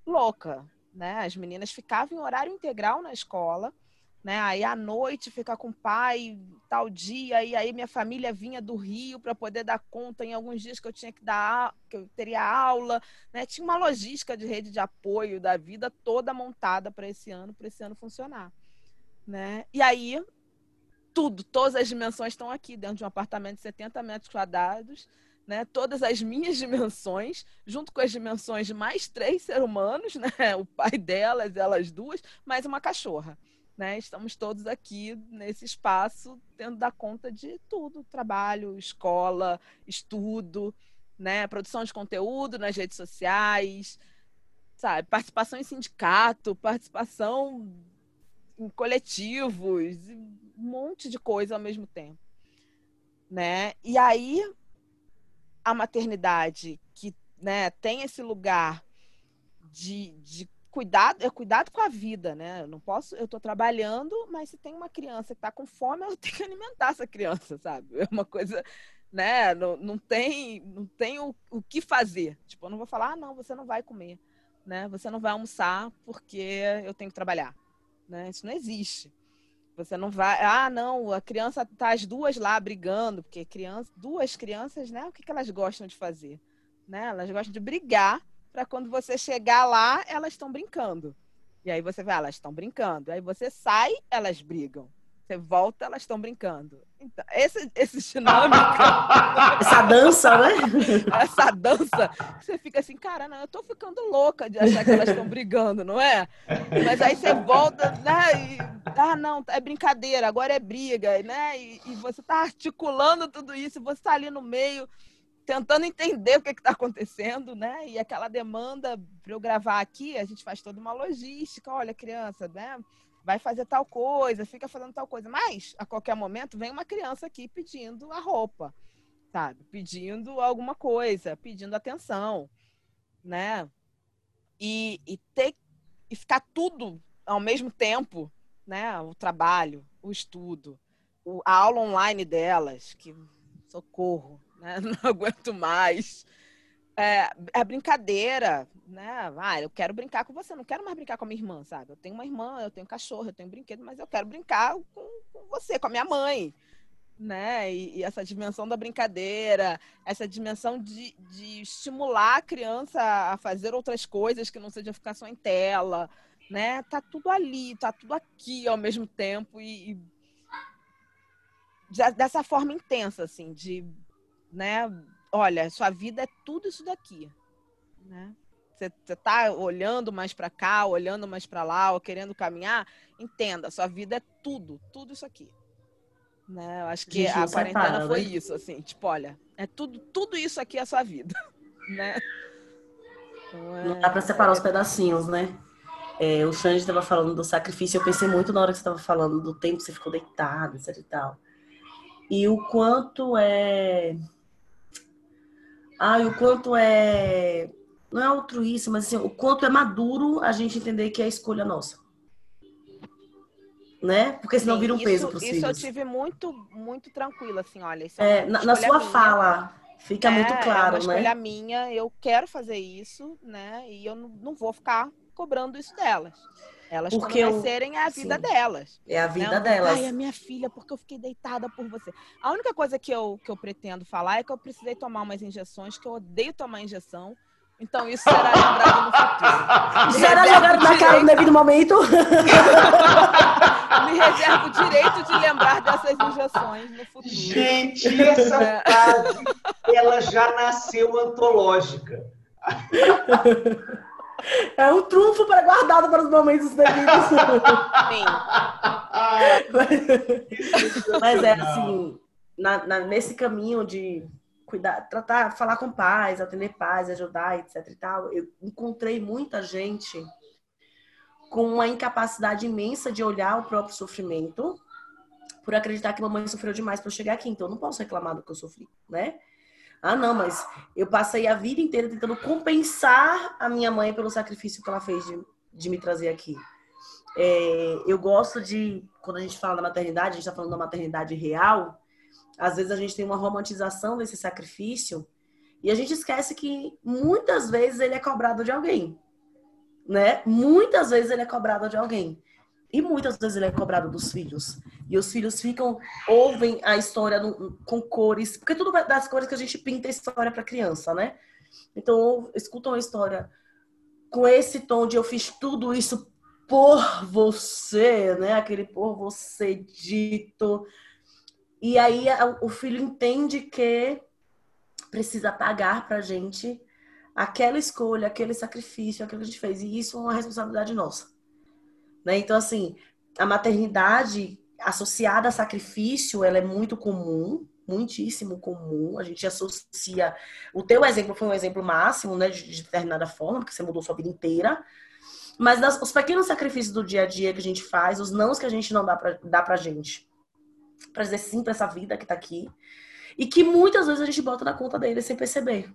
louca, né? As meninas ficavam em horário integral na escola, né? Aí à noite ficar com o pai tal dia e aí minha família vinha do Rio para poder dar conta em alguns dias que eu tinha que dar que eu teria aula, né? Tinha uma logística de rede de apoio da vida toda montada para esse ano, para esse ano funcionar, né? E aí tudo, todas as dimensões estão aqui dentro de um apartamento de 70 metros quadrados, né, todas as minhas (laughs) dimensões, junto com as dimensões de mais três seres humanos, né, o pai delas, elas duas, mais uma cachorra. Né? Estamos todos aqui nesse espaço tendo dar conta de tudo: trabalho, escola, estudo, né? produção de conteúdo nas redes sociais, sabe? participação em sindicato, participação em coletivos, um monte de coisa ao mesmo tempo. Né? E aí a maternidade que né, tem esse lugar de, de cuidado, é cuidado com a vida, né? Eu não posso, eu estou trabalhando, mas se tem uma criança que está com fome, eu (laughs) tenho que alimentar essa criança, sabe? É uma coisa, né? Não, não tem, não tem o, o que fazer. Tipo, eu não vou falar, ah, não, você não vai comer, né? Você não vai almoçar porque eu tenho que trabalhar, né? Isso não existe. Você não vai, ah, não, a criança tá as duas lá brigando, porque criança, duas crianças, né? O que, que elas gostam de fazer? Né? Elas gostam de brigar para quando você chegar lá, elas estão brincando. E aí você vai, ah, elas estão brincando. Aí você sai, elas brigam. Você volta, elas estão brincando. Então, esse, esse dinâmica. (laughs) Essa dança, né? Essa dança. Você fica assim, cara, não, eu tô ficando louca de achar que elas estão brigando, não é? Mas aí você volta, né? E, ah, não, é brincadeira, agora é briga, né? E, e você tá articulando tudo isso, você tá ali no meio tentando entender o que está acontecendo, né? E aquela demanda para eu gravar aqui, a gente faz toda uma logística. Olha, criança, né? vai fazer tal coisa, fica fazendo tal coisa. Mas, a qualquer momento, vem uma criança aqui pedindo a roupa, sabe? Pedindo alguma coisa, pedindo atenção, né? E, e ter e ficar tudo ao mesmo tempo, né? O trabalho, o estudo, o, a aula online delas, que socorro, né? (laughs) Não aguento mais é, é brincadeira, né? Ah, eu quero brincar com você, não quero mais brincar com a minha irmã, sabe? Eu tenho uma irmã, eu tenho um cachorro, eu tenho um brinquedo, mas eu quero brincar com, com você, com a minha mãe, né? E, e, essa dimensão da brincadeira, essa dimensão de, de estimular a criança a fazer outras coisas que não seja ficar só em tela, né? Tá tudo ali, tá tudo aqui ao mesmo tempo e, e dessa forma intensa, assim, de, né? olha, sua vida é tudo isso daqui, né? Você está olhando mais para cá, olhando mais para lá, ou querendo caminhar, entenda, sua vida é tudo, tudo isso aqui. Né? Eu acho que a, a quarentena separa, foi né? isso, assim, tipo, olha, é tudo, tudo isso aqui é a sua vida, (laughs) né? Então, é... Não dá para separar os pedacinhos, né? É, o Xande estava falando do sacrifício, eu pensei muito na hora que você estava falando do tempo que você ficou deitado, etc e tal. E o quanto é ai, o quanto é. Não é altruísta, mas assim, o quanto é maduro a gente entender que é a escolha nossa. Né? Porque senão Sim, vira um isso, peso para os filhos. Isso eu tive muito, muito tranquila, assim, olha. É, é na, na, sua minha. fala, fica é, muito claro, é uma escolha né? minha, eu quero fazer isso, né? E eu não, não vou ficar cobrando isso delas. Elas, porque quando nascerem, é a vida Sim. delas. É a vida né? delas. Ai, a minha filha, porque eu fiquei deitada por você. A única coisa que eu, que eu pretendo falar é que eu precisei tomar umas injeções, que eu odeio tomar injeção. Então, isso será lembrado no futuro. (laughs) Será jogado na cara no devido momento. (laughs) Me reservo o direito de lembrar dessas injeções no futuro. Gente, essa é. frase, ela já nasceu antológica. (laughs) É um trunfo para guardado para os momentos devidos. Sim. mas, mas é assim, na, na, nesse caminho de cuidar, tratar, falar com pais, atender pais, ajudar, etc e tal, eu encontrei muita gente com uma incapacidade imensa de olhar o próprio sofrimento por acreditar que mamãe sofreu demais para eu chegar aqui, então eu não posso reclamar do que eu sofri, né? Ah, não, mas eu passei a vida inteira tentando compensar a minha mãe pelo sacrifício que ela fez de, de me trazer aqui. É, eu gosto de, quando a gente fala da maternidade, a gente está falando da maternidade real, às vezes a gente tem uma romantização desse sacrifício e a gente esquece que muitas vezes ele é cobrado de alguém, né? Muitas vezes ele é cobrado de alguém. E muitas vezes ele é cobrado dos filhos. E os filhos ficam, ouvem a história no, com cores, porque tudo das cores que a gente pinta a história para criança, né? Então, escutam a história com esse tom de eu fiz tudo isso por você, né? Aquele por você dito. E aí o filho entende que precisa pagar pra gente aquela escolha, aquele sacrifício, aquilo que a gente fez. E isso é uma responsabilidade nossa. Né? Então, assim, a maternidade associada a sacrifício, ela é muito comum, muitíssimo comum. A gente associa. O teu exemplo foi um exemplo máximo, né, de, de determinada forma, porque você mudou sua vida inteira. Mas os pequenos sacrifícios do dia a dia que a gente faz, os nãos que a gente não dá pra, dá pra gente, pra dizer sim pra essa vida que tá aqui, e que muitas vezes a gente bota na conta deles sem perceber.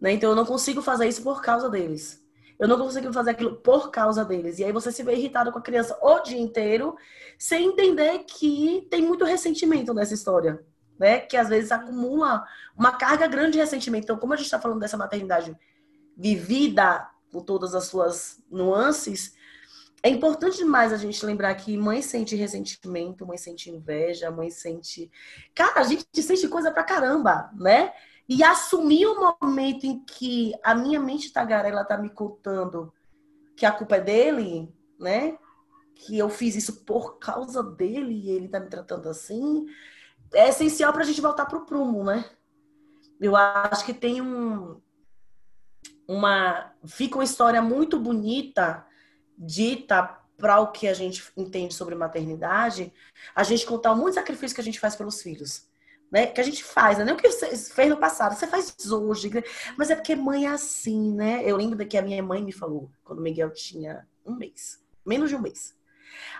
Né? Então eu não consigo fazer isso por causa deles. Eu não consigo fazer aquilo por causa deles. E aí você se vê irritado com a criança o dia inteiro, sem entender que tem muito ressentimento nessa história. Né? Que às vezes acumula uma carga grande de ressentimento. Então, como a gente está falando dessa maternidade vivida com todas as suas nuances, é importante demais a gente lembrar que mãe sente ressentimento, mãe sente inveja, mãe sente. Cara, a gente sente coisa pra caramba, né? E assumir o momento em que a minha mente tagarela tá me contando que a culpa é dele, né? Que eu fiz isso por causa dele e ele tá me tratando assim, é essencial pra gente voltar pro prumo, né? Eu acho que tem um uma fica uma história muito bonita dita para o que a gente entende sobre maternidade, a gente contar muito sacrifício que a gente faz pelos filhos né? Que a gente faz, né? Não que você fez no passado, você faz hoje. Né? Mas é porque mãe é assim, né? Eu lembro que a minha mãe me falou, quando o Miguel tinha um mês, menos de um mês.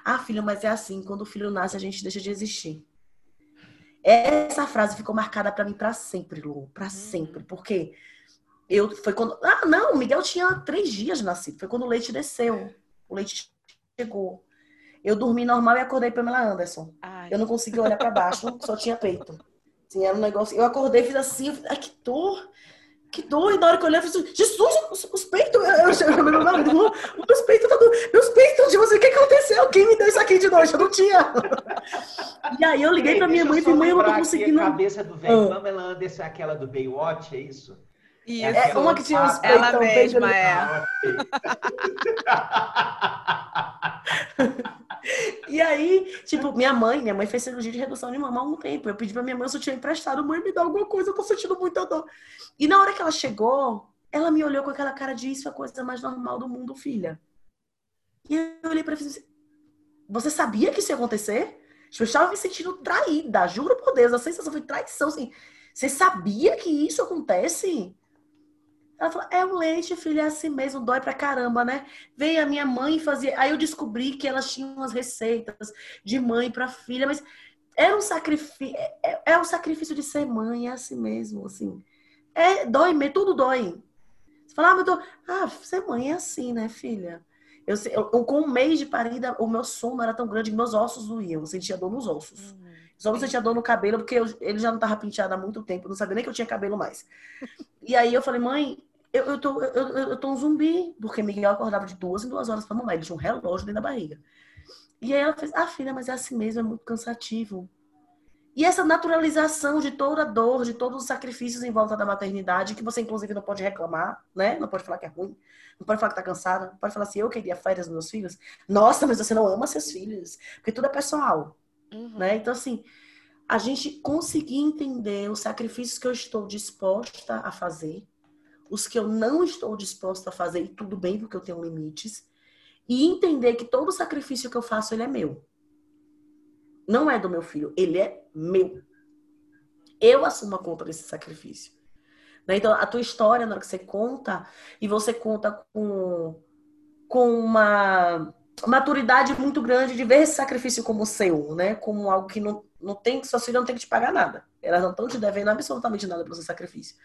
Ah, filho, mas é assim, quando o filho nasce, a gente deixa de existir. Essa frase ficou marcada para mim para sempre, Lu, para uhum. sempre, porque eu foi quando ah não, o Miguel tinha três dias de nascido, foi quando o leite desceu, o leite chegou. Eu dormi normal e acordei Pamela Anderson. Ai. Eu não consegui olhar para baixo, só tinha peito. Assim, era um negócio. Eu acordei, fiz assim, eu falei, ai, que dor! Que dor! E na hora que eu olhei, eu falei, Jesus, os, os peitos! Eu, eu, meu marido, meus peitos tá Meus peitos, tipo assim, o que aconteceu? Quem me deu isso aqui de noite? Eu não tinha. E aí eu liguei pra minha mãe e falei, mãe, eu não tô conseguindo. A cabeça do velho, ah. Pamela Anderson é aquela do Baywatch, é isso? Isso. É, é uma que tinha os peitos. Ela mesma, é. (laughs) (laughs) (laughs) E aí, tipo, minha mãe, minha mãe fez cirurgia de redução de mama há um tempo. Eu pedi pra minha mãe se eu tinha emprestado, mãe, me dá alguma coisa, eu tô sentindo muita dor. E na hora que ela chegou, ela me olhou com aquela cara de isso é a coisa mais normal do mundo, filha. E eu olhei pra ela e falei assim, você sabia que isso ia acontecer? Tipo, eu estava me sentindo traída, juro por Deus, a sensação foi traição, assim. Você sabia que isso acontece? Ela falou, é o leite, filha, é assim mesmo, dói pra caramba, né? Veio a minha mãe fazer. Aí eu descobri que elas tinham umas receitas de mãe pra filha, mas era um sacrifício. É, é, é o sacrifício de ser mãe, é assim mesmo, assim. É, dói, tudo dói. Você fala, ah, mas tô... ah, ser mãe é assim, né, filha? Eu, eu, eu, com um mês de parida, o meu sono era tão grande que meus ossos doíam. Eu sentia dor nos ossos. Uhum. Só não sentia dor no cabelo, porque eu, ele já não tava penteado há muito tempo. Não sabia nem que eu tinha cabelo mais. E aí eu falei, mãe, eu, eu, tô, eu, eu tô um zumbi, porque Miguel acordava de duas em duas horas para mamar, ele tinha um relógio dentro da barriga. E aí ela fez, ah, filha, mas é assim mesmo, é muito cansativo. E essa naturalização de toda a dor, de todos os sacrifícios em volta da maternidade, que você inclusive não pode reclamar, né? Não pode falar que é ruim, não pode falar que tá cansada, não pode falar assim, eu queria férias dos meus filhos. Nossa, mas você não ama seus filhos, porque tudo é pessoal, uhum. né? Então assim, a gente conseguir entender os sacrifícios que eu estou disposta a fazer, os que eu não estou disposta a fazer, e tudo bem, porque eu tenho limites, e entender que todo sacrifício que eu faço, ele é meu. Não é do meu filho, ele é meu. Eu assumo a conta desse sacrifício. Né? Então, a tua história, na hora que você conta, e você conta com, com uma maturidade muito grande de ver esse sacrifício como seu, né? Como algo que não, não tem, suas filhas não tem que te pagar nada. Elas não estão te devendo absolutamente nada pelo seu sacrifício.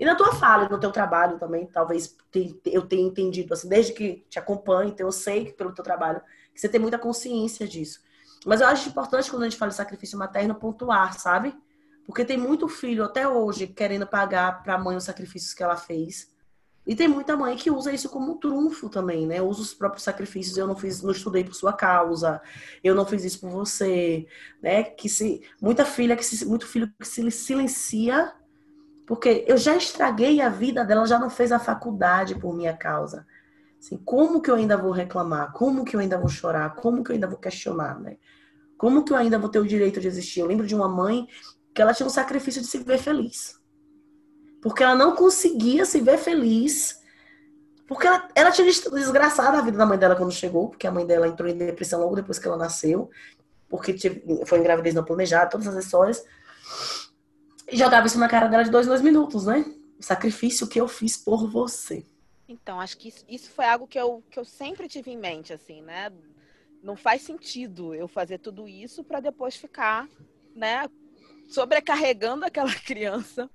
E na tua fala, no teu trabalho também, talvez eu tenha entendido, assim, desde que te acompanho, então eu sei que pelo teu trabalho, que você tem muita consciência disso. Mas eu acho importante quando a gente fala de sacrifício materno pontuar, sabe? Porque tem muito filho até hoje querendo pagar para a mãe os sacrifícios que ela fez. E tem muita mãe que usa isso como um trunfo também, né? Usa os próprios sacrifícios. Eu não fiz, não estudei por sua causa. Eu não fiz isso por você, né? Que se muita filha que se, muito filho que se silencia porque eu já estraguei a vida dela, já não fez a faculdade por minha causa. Assim, como que eu ainda vou reclamar? Como que eu ainda vou chorar? Como que eu ainda vou questionar, né? Como que eu ainda vou ter o direito de existir? Eu lembro de uma mãe que ela tinha um sacrifício de se ver feliz. Porque ela não conseguia se ver feliz. Porque ela, ela tinha desgraçado a vida da mãe dela quando chegou, porque a mãe dela entrou em depressão logo depois que ela nasceu, porque foi em gravidez não planejada, todas as histórias. Jogava isso na cara dela de dois, dois minutos, né? O sacrifício que eu fiz por você. Então, acho que isso, isso foi algo que eu, que eu sempre tive em mente, assim, né? Não faz sentido eu fazer tudo isso para depois ficar, né, sobrecarregando (laughs) aquela criança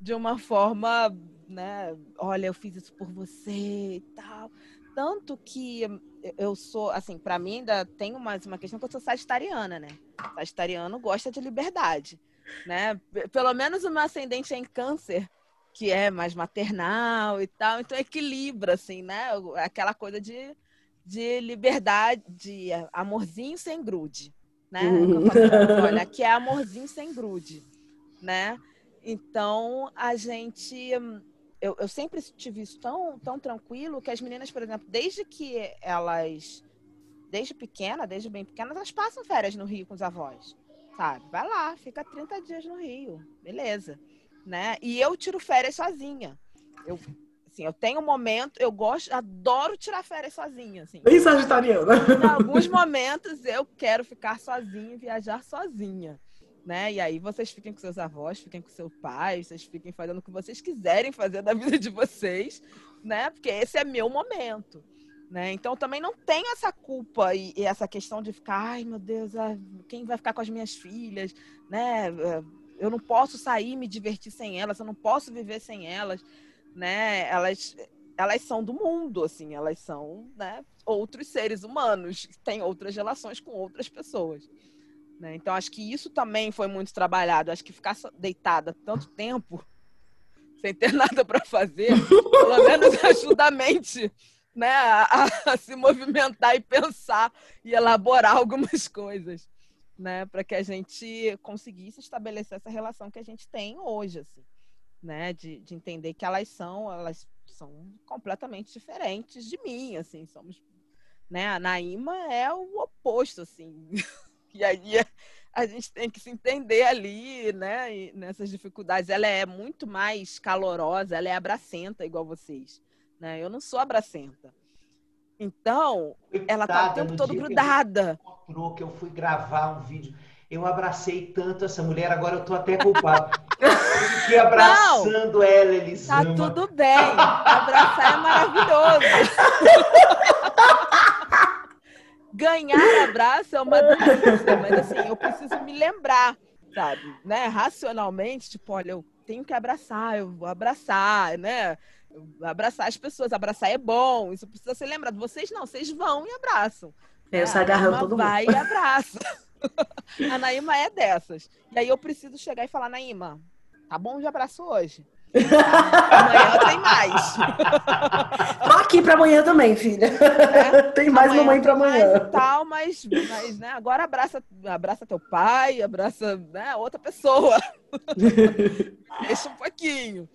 de uma forma, né, olha, eu fiz isso por você e tal. Tanto que eu sou, assim, para mim ainda tem uma, uma questão que eu sou sagitariana, né? Sagitariano gosta de liberdade, né? Pelo menos o meu ascendente é em câncer, que é mais maternal e tal, então equilibra, assim, né? Aquela coisa de, de liberdade, de amorzinho sem grude, né? Uhum. (laughs) Olha, aqui é amorzinho sem grude, né? Então, a gente... Eu, eu sempre tive isso tão, tão tranquilo que as meninas, por exemplo, desde que elas... Desde pequena, desde bem pequenas, elas passam férias no Rio com os avós, sabe? Vai lá, fica 30 dias no Rio, beleza né? E eu tiro férias sozinha. Eu, assim, eu tenho um momento, eu gosto, adoro tirar férias sozinha, assim. Bem sagitariana. Em alguns momentos eu quero ficar sozinha, viajar sozinha. Né? E aí vocês fiquem com seus avós, fiquem com seu pai, vocês fiquem fazendo o que vocês quiserem fazer da vida de vocês, né? Porque esse é meu momento. Né? Então também não tem essa culpa e, e essa questão de ficar, ai meu Deus, ah, quem vai ficar com as minhas filhas, né? eu não posso sair e me divertir sem elas, eu não posso viver sem elas, né? Elas elas são do mundo, assim, elas são, né, outros seres humanos, têm outras relações com outras pessoas. Né? Então, acho que isso também foi muito trabalhado. Acho que ficar deitada tanto tempo, (laughs) sem ter nada para fazer, pelo menos (laughs) ajuda a mente né, a, a, (laughs) se movimentar e pensar e elaborar (laughs) algumas coisas né, para que a gente conseguisse estabelecer essa relação que a gente tem hoje, assim, né, de, de entender que elas são, elas são completamente diferentes de mim, assim, somos, né, a Naima é o oposto, assim, (laughs) e aí a gente tem que se entender ali, né, nessas dificuldades. Ela é muito mais calorosa, ela é abracenta igual vocês, né? Eu não sou abracenta. Então, Coitada, ela tá o tempo todo grudada. Que, que eu fui gravar um vídeo. Eu abracei tanto essa mulher, agora eu tô até culpado. Fiquei abraçando Não, ela, Elisama. Tá tudo bem. Abraçar é maravilhoso. Ganhar abraço é uma delícia, mas assim, eu preciso me lembrar, sabe? Né? Racionalmente, tipo, olha, eu tenho que abraçar, eu vou abraçar, né? Abraçar as pessoas, abraçar é bom, isso precisa ser lembrado. Vocês não, vocês vão e abraçam. É, eu saio agarrando todo mundo. Vai e (laughs) abraça. (laughs) a Naíma é dessas. E aí eu preciso chegar e falar, Naíma, tá bom de abraço hoje? amanhã tem mais. (laughs) Tô aqui para amanhã também, filha. É? Tem mais amanhã mamãe para amanhã. tal, mas, mas né, agora abraça, abraça teu pai, abraça né, outra pessoa. Deixa um pouquinho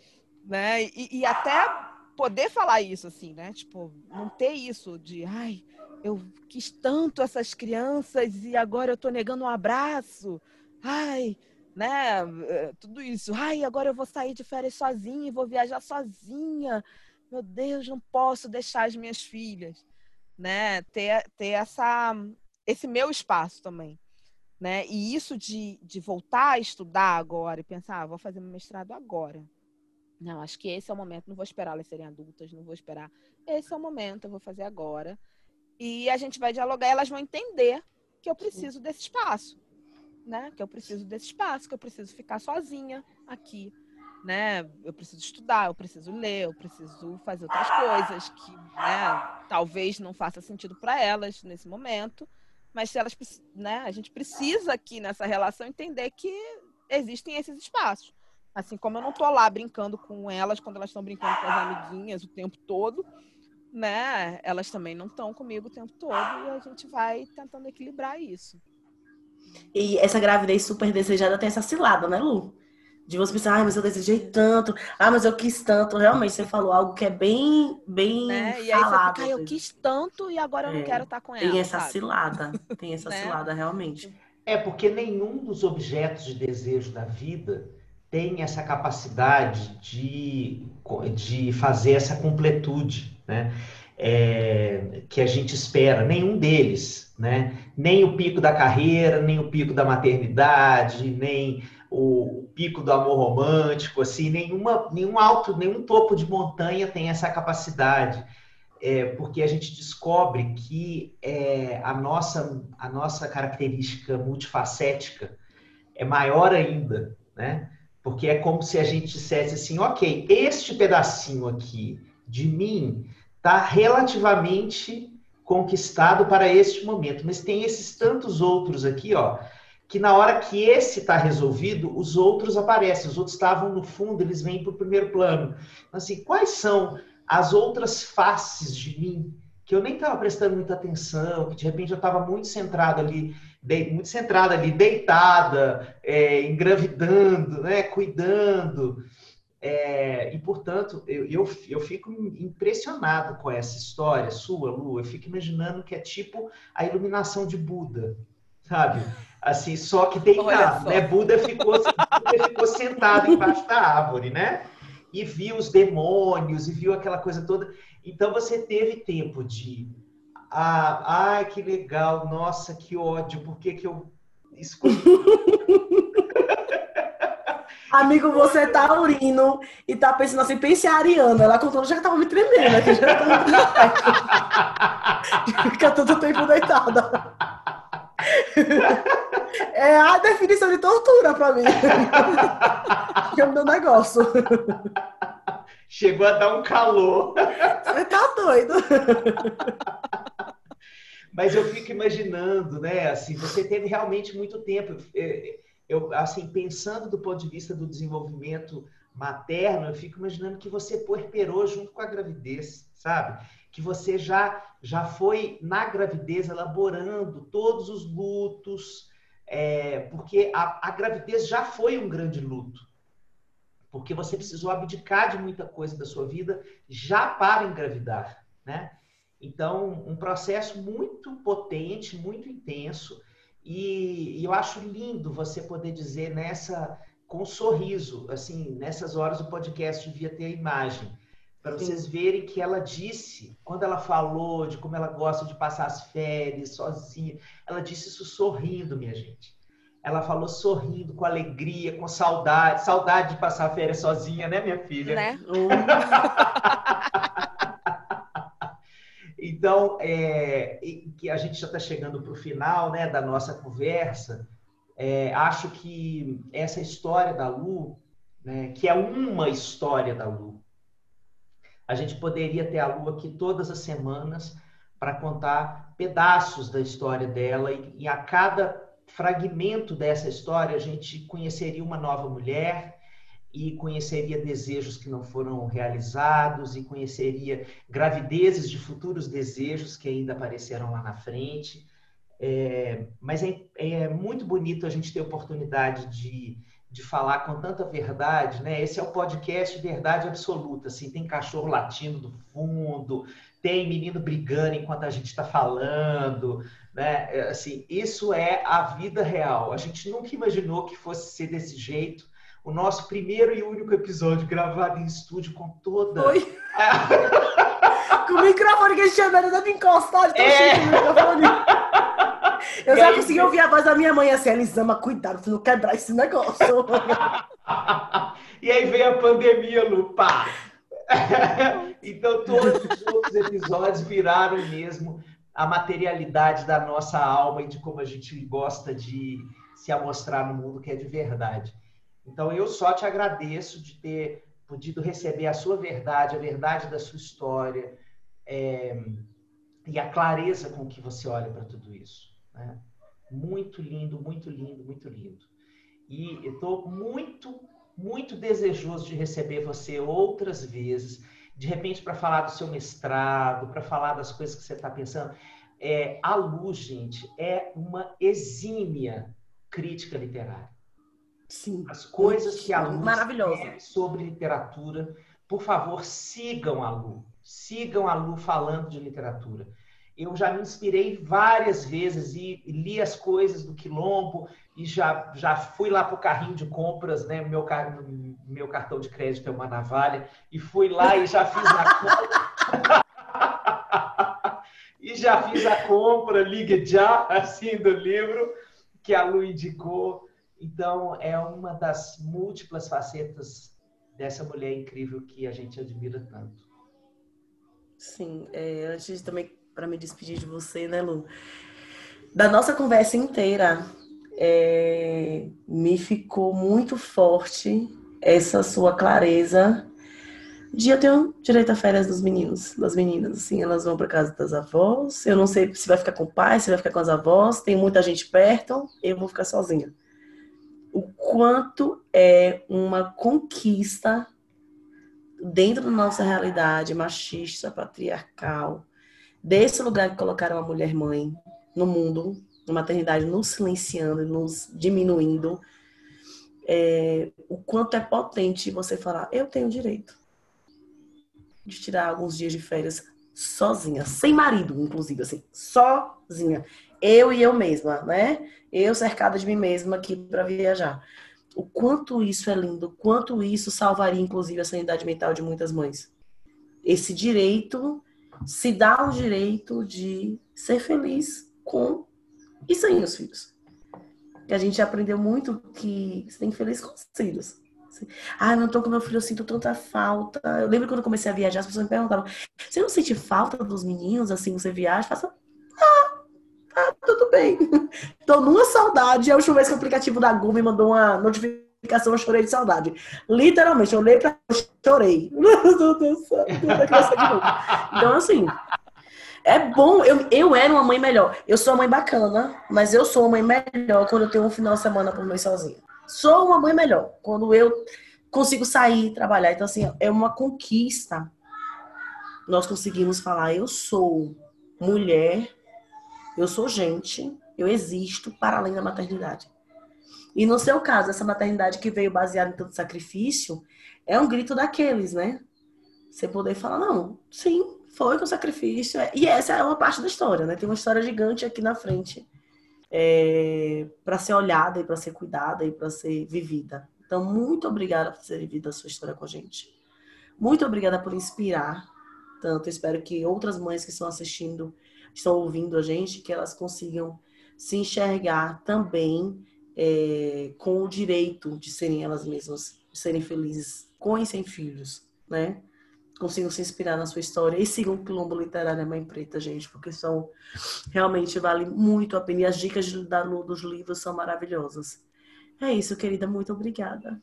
né? E, e, até poder falar isso, assim, né? Tipo, não ter isso de, ai, eu quis tanto essas crianças e agora eu tô negando um abraço, ai, né? Eh, tudo isso, ai, agora eu vou sair de férias sozinha e vou viajar sozinha. Meu Deus, não posso deixar as minhas filhas, né? Ter, ter essa, esse meu espaço também. Né? E isso de, de voltar a estudar agora e pensar, ah, vou fazer meu mestrado agora. Não, acho que esse é o momento. Não vou esperar elas serem adultas, não vou esperar. Esse é o momento, eu vou fazer agora. E a gente vai dialogar elas vão entender que eu preciso desse espaço, né? Que eu preciso desse espaço, que eu preciso ficar sozinha aqui, né? Eu preciso estudar, eu preciso ler, eu preciso fazer outras coisas que, né, talvez não faça sentido para elas nesse momento, mas se elas, né, a gente precisa aqui nessa relação entender que existem esses espaços. Assim como eu não tô lá brincando com elas quando elas estão brincando com as amiguinhas o tempo todo, né? Elas também não estão comigo o tempo todo e a gente vai tentando equilibrar isso. E essa gravidez super desejada tem essa cilada, né, Lu? De você pensar, ai, mas eu desejei tanto, ah, mas eu quis tanto. Realmente, você falou algo que é bem, bem né? E aí falado, você fica, eu quis tanto e agora eu não é, quero estar com ela. Tem essa sabe? cilada, tem (laughs) essa né? cilada, realmente. É, porque nenhum dos objetos de desejo da vida tem essa capacidade de, de fazer essa completude, né? É, que a gente espera, nenhum deles, né? Nem o pico da carreira, nem o pico da maternidade, nem o pico do amor romântico, assim, nenhuma, nenhum alto, nenhum topo de montanha tem essa capacidade, é, porque a gente descobre que é, a, nossa, a nossa característica multifacética é maior ainda, né? Porque é como se a gente dissesse assim, ok, este pedacinho aqui de mim está relativamente conquistado para este momento, mas tem esses tantos outros aqui, ó, que na hora que esse está resolvido, os outros aparecem, os outros estavam no fundo, eles vêm para o primeiro plano. Então, assim, quais são as outras faces de mim que eu nem estava prestando muita atenção, que de repente eu estava muito centrado ali de, muito centrada ali, deitada, é, engravidando, né, cuidando. É, e, portanto, eu, eu, eu fico impressionado com essa história sua, Lu. Eu fico imaginando que é tipo a iluminação de Buda, sabe? Assim, só que deitado, né? Buda ficou, Buda ficou sentado embaixo da árvore, né? E viu os demônios, e viu aquela coisa toda. Então, você teve tempo de ah, ai, que legal, nossa, que ódio, por que, que eu escolhi? (laughs) Amigo, você tá urino e tá pensando assim, pense a Ariana. Ela contou, já tava me tremendo aqui, já tava (laughs) Fica todo tempo deitada. (laughs) É a definição de tortura pra mim. Que é o meu negócio. Chegou a dar um calor. Você tá doido. Mas eu fico imaginando, né? Assim, você teve realmente muito tempo. É, eu, assim, pensando do ponto de vista do desenvolvimento materno, eu fico imaginando que você puerperou junto com a gravidez, sabe? Que você já já foi na gravidez elaborando todos os lutos, é, porque a, a gravidez já foi um grande luto porque você precisou abdicar de muita coisa da sua vida já para engravidar, né? Então, um processo muito potente, muito intenso, e, e eu acho lindo você poder dizer nessa com um sorriso, assim, nessas horas o podcast devia ter a imagem, para vocês verem que ela disse, quando ela falou de como ela gosta de passar as férias sozinha, ela disse isso sorrindo, minha gente. Ela falou sorrindo, com alegria, com saudade. Saudade de passar férias sozinha, né, minha filha? Né? (laughs) então, é, que a gente já está chegando para o final né, da nossa conversa. É, acho que essa história da Lu, né, que é uma história da Lu, a gente poderia ter a Lu aqui todas as semanas para contar pedaços da história dela e, e a cada fragmento dessa história, a gente conheceria uma nova mulher e conheceria desejos que não foram realizados e conheceria gravidezes de futuros desejos que ainda aparecerão lá na frente. É, mas é, é, muito bonito a gente ter oportunidade de, de falar com tanta verdade, né? Esse é o podcast Verdade Absoluta, assim, tem cachorro latindo do fundo, tem menino brigando enquanto a gente está falando, né? É, assim, isso é a vida real. A gente nunca imaginou que fosse ser desse jeito. O nosso primeiro e único episódio gravado em estúdio com toda. Oi. (laughs) com o microfone que a gente tinha encostado, então é. o microfone. (laughs) Eu e já aí, consegui ouvir a voz da minha mãe assim, Elisama, cuidado pra não quebrar esse negócio. (laughs) e aí veio a pandemia, Lu, pá. então, todos os outros episódios viraram mesmo a materialidade da nossa alma e de como a gente gosta de se amostrar no mundo que é de verdade. Então, eu só te agradeço de ter podido receber a sua verdade, a verdade da sua história é, e a clareza com que você olha para tudo isso. Né? Muito lindo, muito lindo, muito lindo. E estou muito muito desejoso de receber você outras vezes, de repente para falar do seu mestrado, para falar das coisas que você está pensando. É, a Luz, gente, é uma exímia crítica literária. Sim. As coisas que a Lu escreve sobre literatura, por favor, sigam a Lu. Sigam a Lu falando de literatura. Eu já me inspirei várias vezes e, e li as coisas do Quilombo e já, já fui lá para o carrinho de compras, né? Meu, meu cartão de crédito é uma navalha, e fui lá e já fiz a compra. (laughs) e já fiz a compra, ligue já, assim, do livro que a Lu indicou. Então, é uma das múltiplas facetas dessa mulher incrível que a gente admira tanto. Sim, é, antes também para me despedir de você, né, Lu? Da nossa conversa inteira, é, me ficou muito forte essa sua clareza de eu tenho direito a férias dos meninos, das meninas, assim, elas vão para casa das avós, eu não sei se vai ficar com o pai, se vai ficar com as avós, tem muita gente perto, eu vou ficar sozinha. O quanto é uma conquista dentro da nossa realidade machista, patriarcal, desse lugar que colocaram a mulher mãe no mundo, na maternidade, nos silenciando, nos diminuindo, é, o quanto é potente você falar, eu tenho direito de tirar alguns dias de férias sozinha, sem marido, inclusive, assim, sozinha. Eu e eu mesma, né? Eu cercada de mim mesma aqui para viajar. O quanto isso é lindo, o quanto isso salvaria, inclusive, a sanidade mental de muitas mães. Esse direito se dá o direito de ser feliz com e sem os filhos. Que a gente aprendeu muito que você tem que ser feliz com os filhos. Ah, não tô com meu filho, eu sinto tanta falta. Eu lembro quando eu comecei a viajar, as pessoas me perguntavam: você não sente falta dos meninos assim você viaja? Faça, ah, tá, tudo bem. (laughs) Tô numa saudade. A última vez que o aplicativo da Google me mandou uma notificação, eu chorei de saudade. Literalmente, eu olhei pra eu chorei. (laughs) Então, assim, é bom, eu, eu era uma mãe melhor. Eu sou uma mãe bacana, mas eu sou uma mãe melhor quando eu tenho um final de semana por mês sozinha. Sou uma mãe melhor quando eu consigo sair trabalhar. Então, assim, é uma conquista. Nós conseguimos falar, eu sou mulher, eu sou gente, eu existo para além da maternidade. E no seu caso, essa maternidade que veio baseada em tanto sacrifício, é um grito daqueles, né? Você poder falar, não, sim, foi com sacrifício. E essa é uma parte da história, né? Tem uma história gigante aqui na frente é, para ser olhada e para ser cuidada e para ser vivida. Então, muito obrigada por ter vivido a sua história com a gente. Muito obrigada por inspirar tanto. Espero que outras mães que estão assistindo, estão ouvindo a gente, que elas consigam se enxergar também é, com o direito de serem elas mesmas, de serem felizes com e sem filhos, né? consigam se inspirar na sua história e sigam o Quilombo Literário Mãe Preta, gente, porque são realmente vale muito a pena e as dicas da dos livros são maravilhosas. É isso, querida, muito obrigada.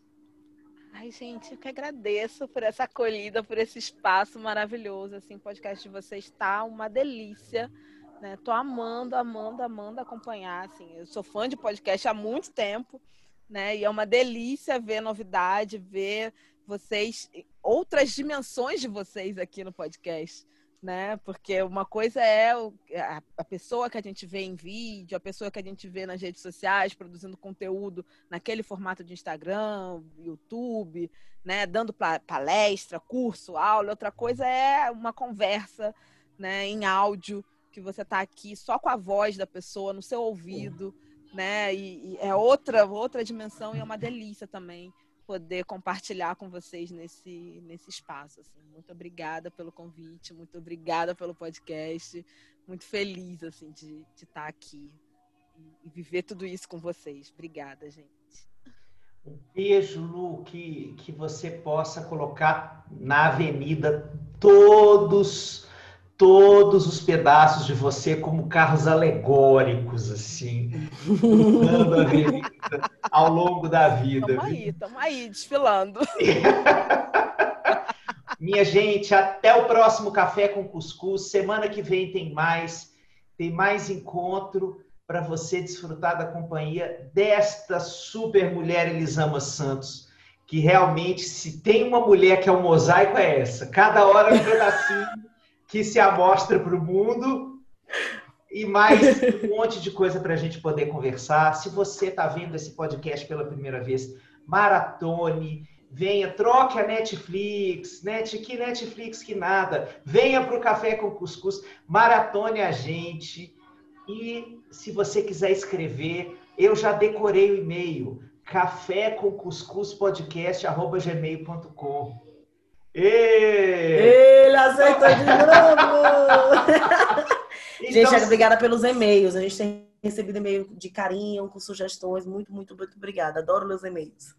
Ai, gente, eu que agradeço por essa acolhida, por esse espaço maravilhoso, assim, o podcast de vocês está uma delícia, né? Tô amando, amando, amando acompanhar, assim, eu sou fã de podcast há muito tempo, né? E é uma delícia ver novidade, ver vocês, outras dimensões de vocês aqui no podcast, né? Porque uma coisa é a pessoa que a gente vê em vídeo, a pessoa que a gente vê nas redes sociais produzindo conteúdo naquele formato de Instagram, YouTube, né? Dando palestra, curso, aula. Outra coisa é uma conversa, né? Em áudio que você está aqui só com a voz da pessoa no seu ouvido, né? E, e é outra outra dimensão e é uma delícia também poder compartilhar com vocês nesse, nesse espaço. Assim. Muito obrigada pelo convite, muito obrigada pelo podcast. Muito feliz assim, de, de estar aqui e, e viver tudo isso com vocês. Obrigada, gente. Um beijo, Lu, que, que você possa colocar na avenida todos todos os pedaços de você como carros alegóricos, assim, a avenida ao longo da vida. Estamos aí, estamos aí, desfilando. (laughs) Minha gente, até o próximo Café com Cuscuz. Semana que vem tem mais, tem mais encontro para você desfrutar da companhia desta super mulher Elisama Santos, que realmente, se tem uma mulher que é um mosaico, é essa. Cada hora um pedacinho que se amostra para o mundo e mais um (laughs) monte de coisa para a gente poder conversar. Se você está vendo esse podcast pela primeira vez, maratone, venha, troque a Netflix, net, que Netflix que nada. Venha para o Café com Cuscuz, maratone a gente. E se você quiser escrever, eu já decorei o e-mail, café Ele acertou de (laughs) novo! então, gente, obrigada pelos e-mails. A gente tem recebido e-mail de carinho, com sugestões. Muito, muito, muito obrigada. Adoro meus e-mails.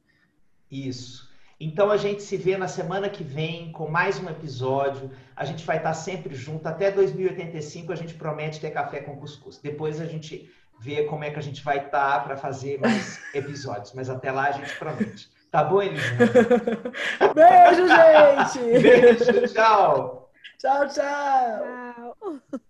Isso. Então a gente se vê na semana que vem com mais um episódio. A gente vai estar sempre junto. Até 2085 a gente promete ter café com cuscuz. Depois a gente vê como é que a gente vai estar para fazer mais (laughs) episódios. Mas até lá a gente promete. Tá bom, Elisa? (laughs) Beijo, gente! Beijo, tchau! Tchau, tchau! Tchau!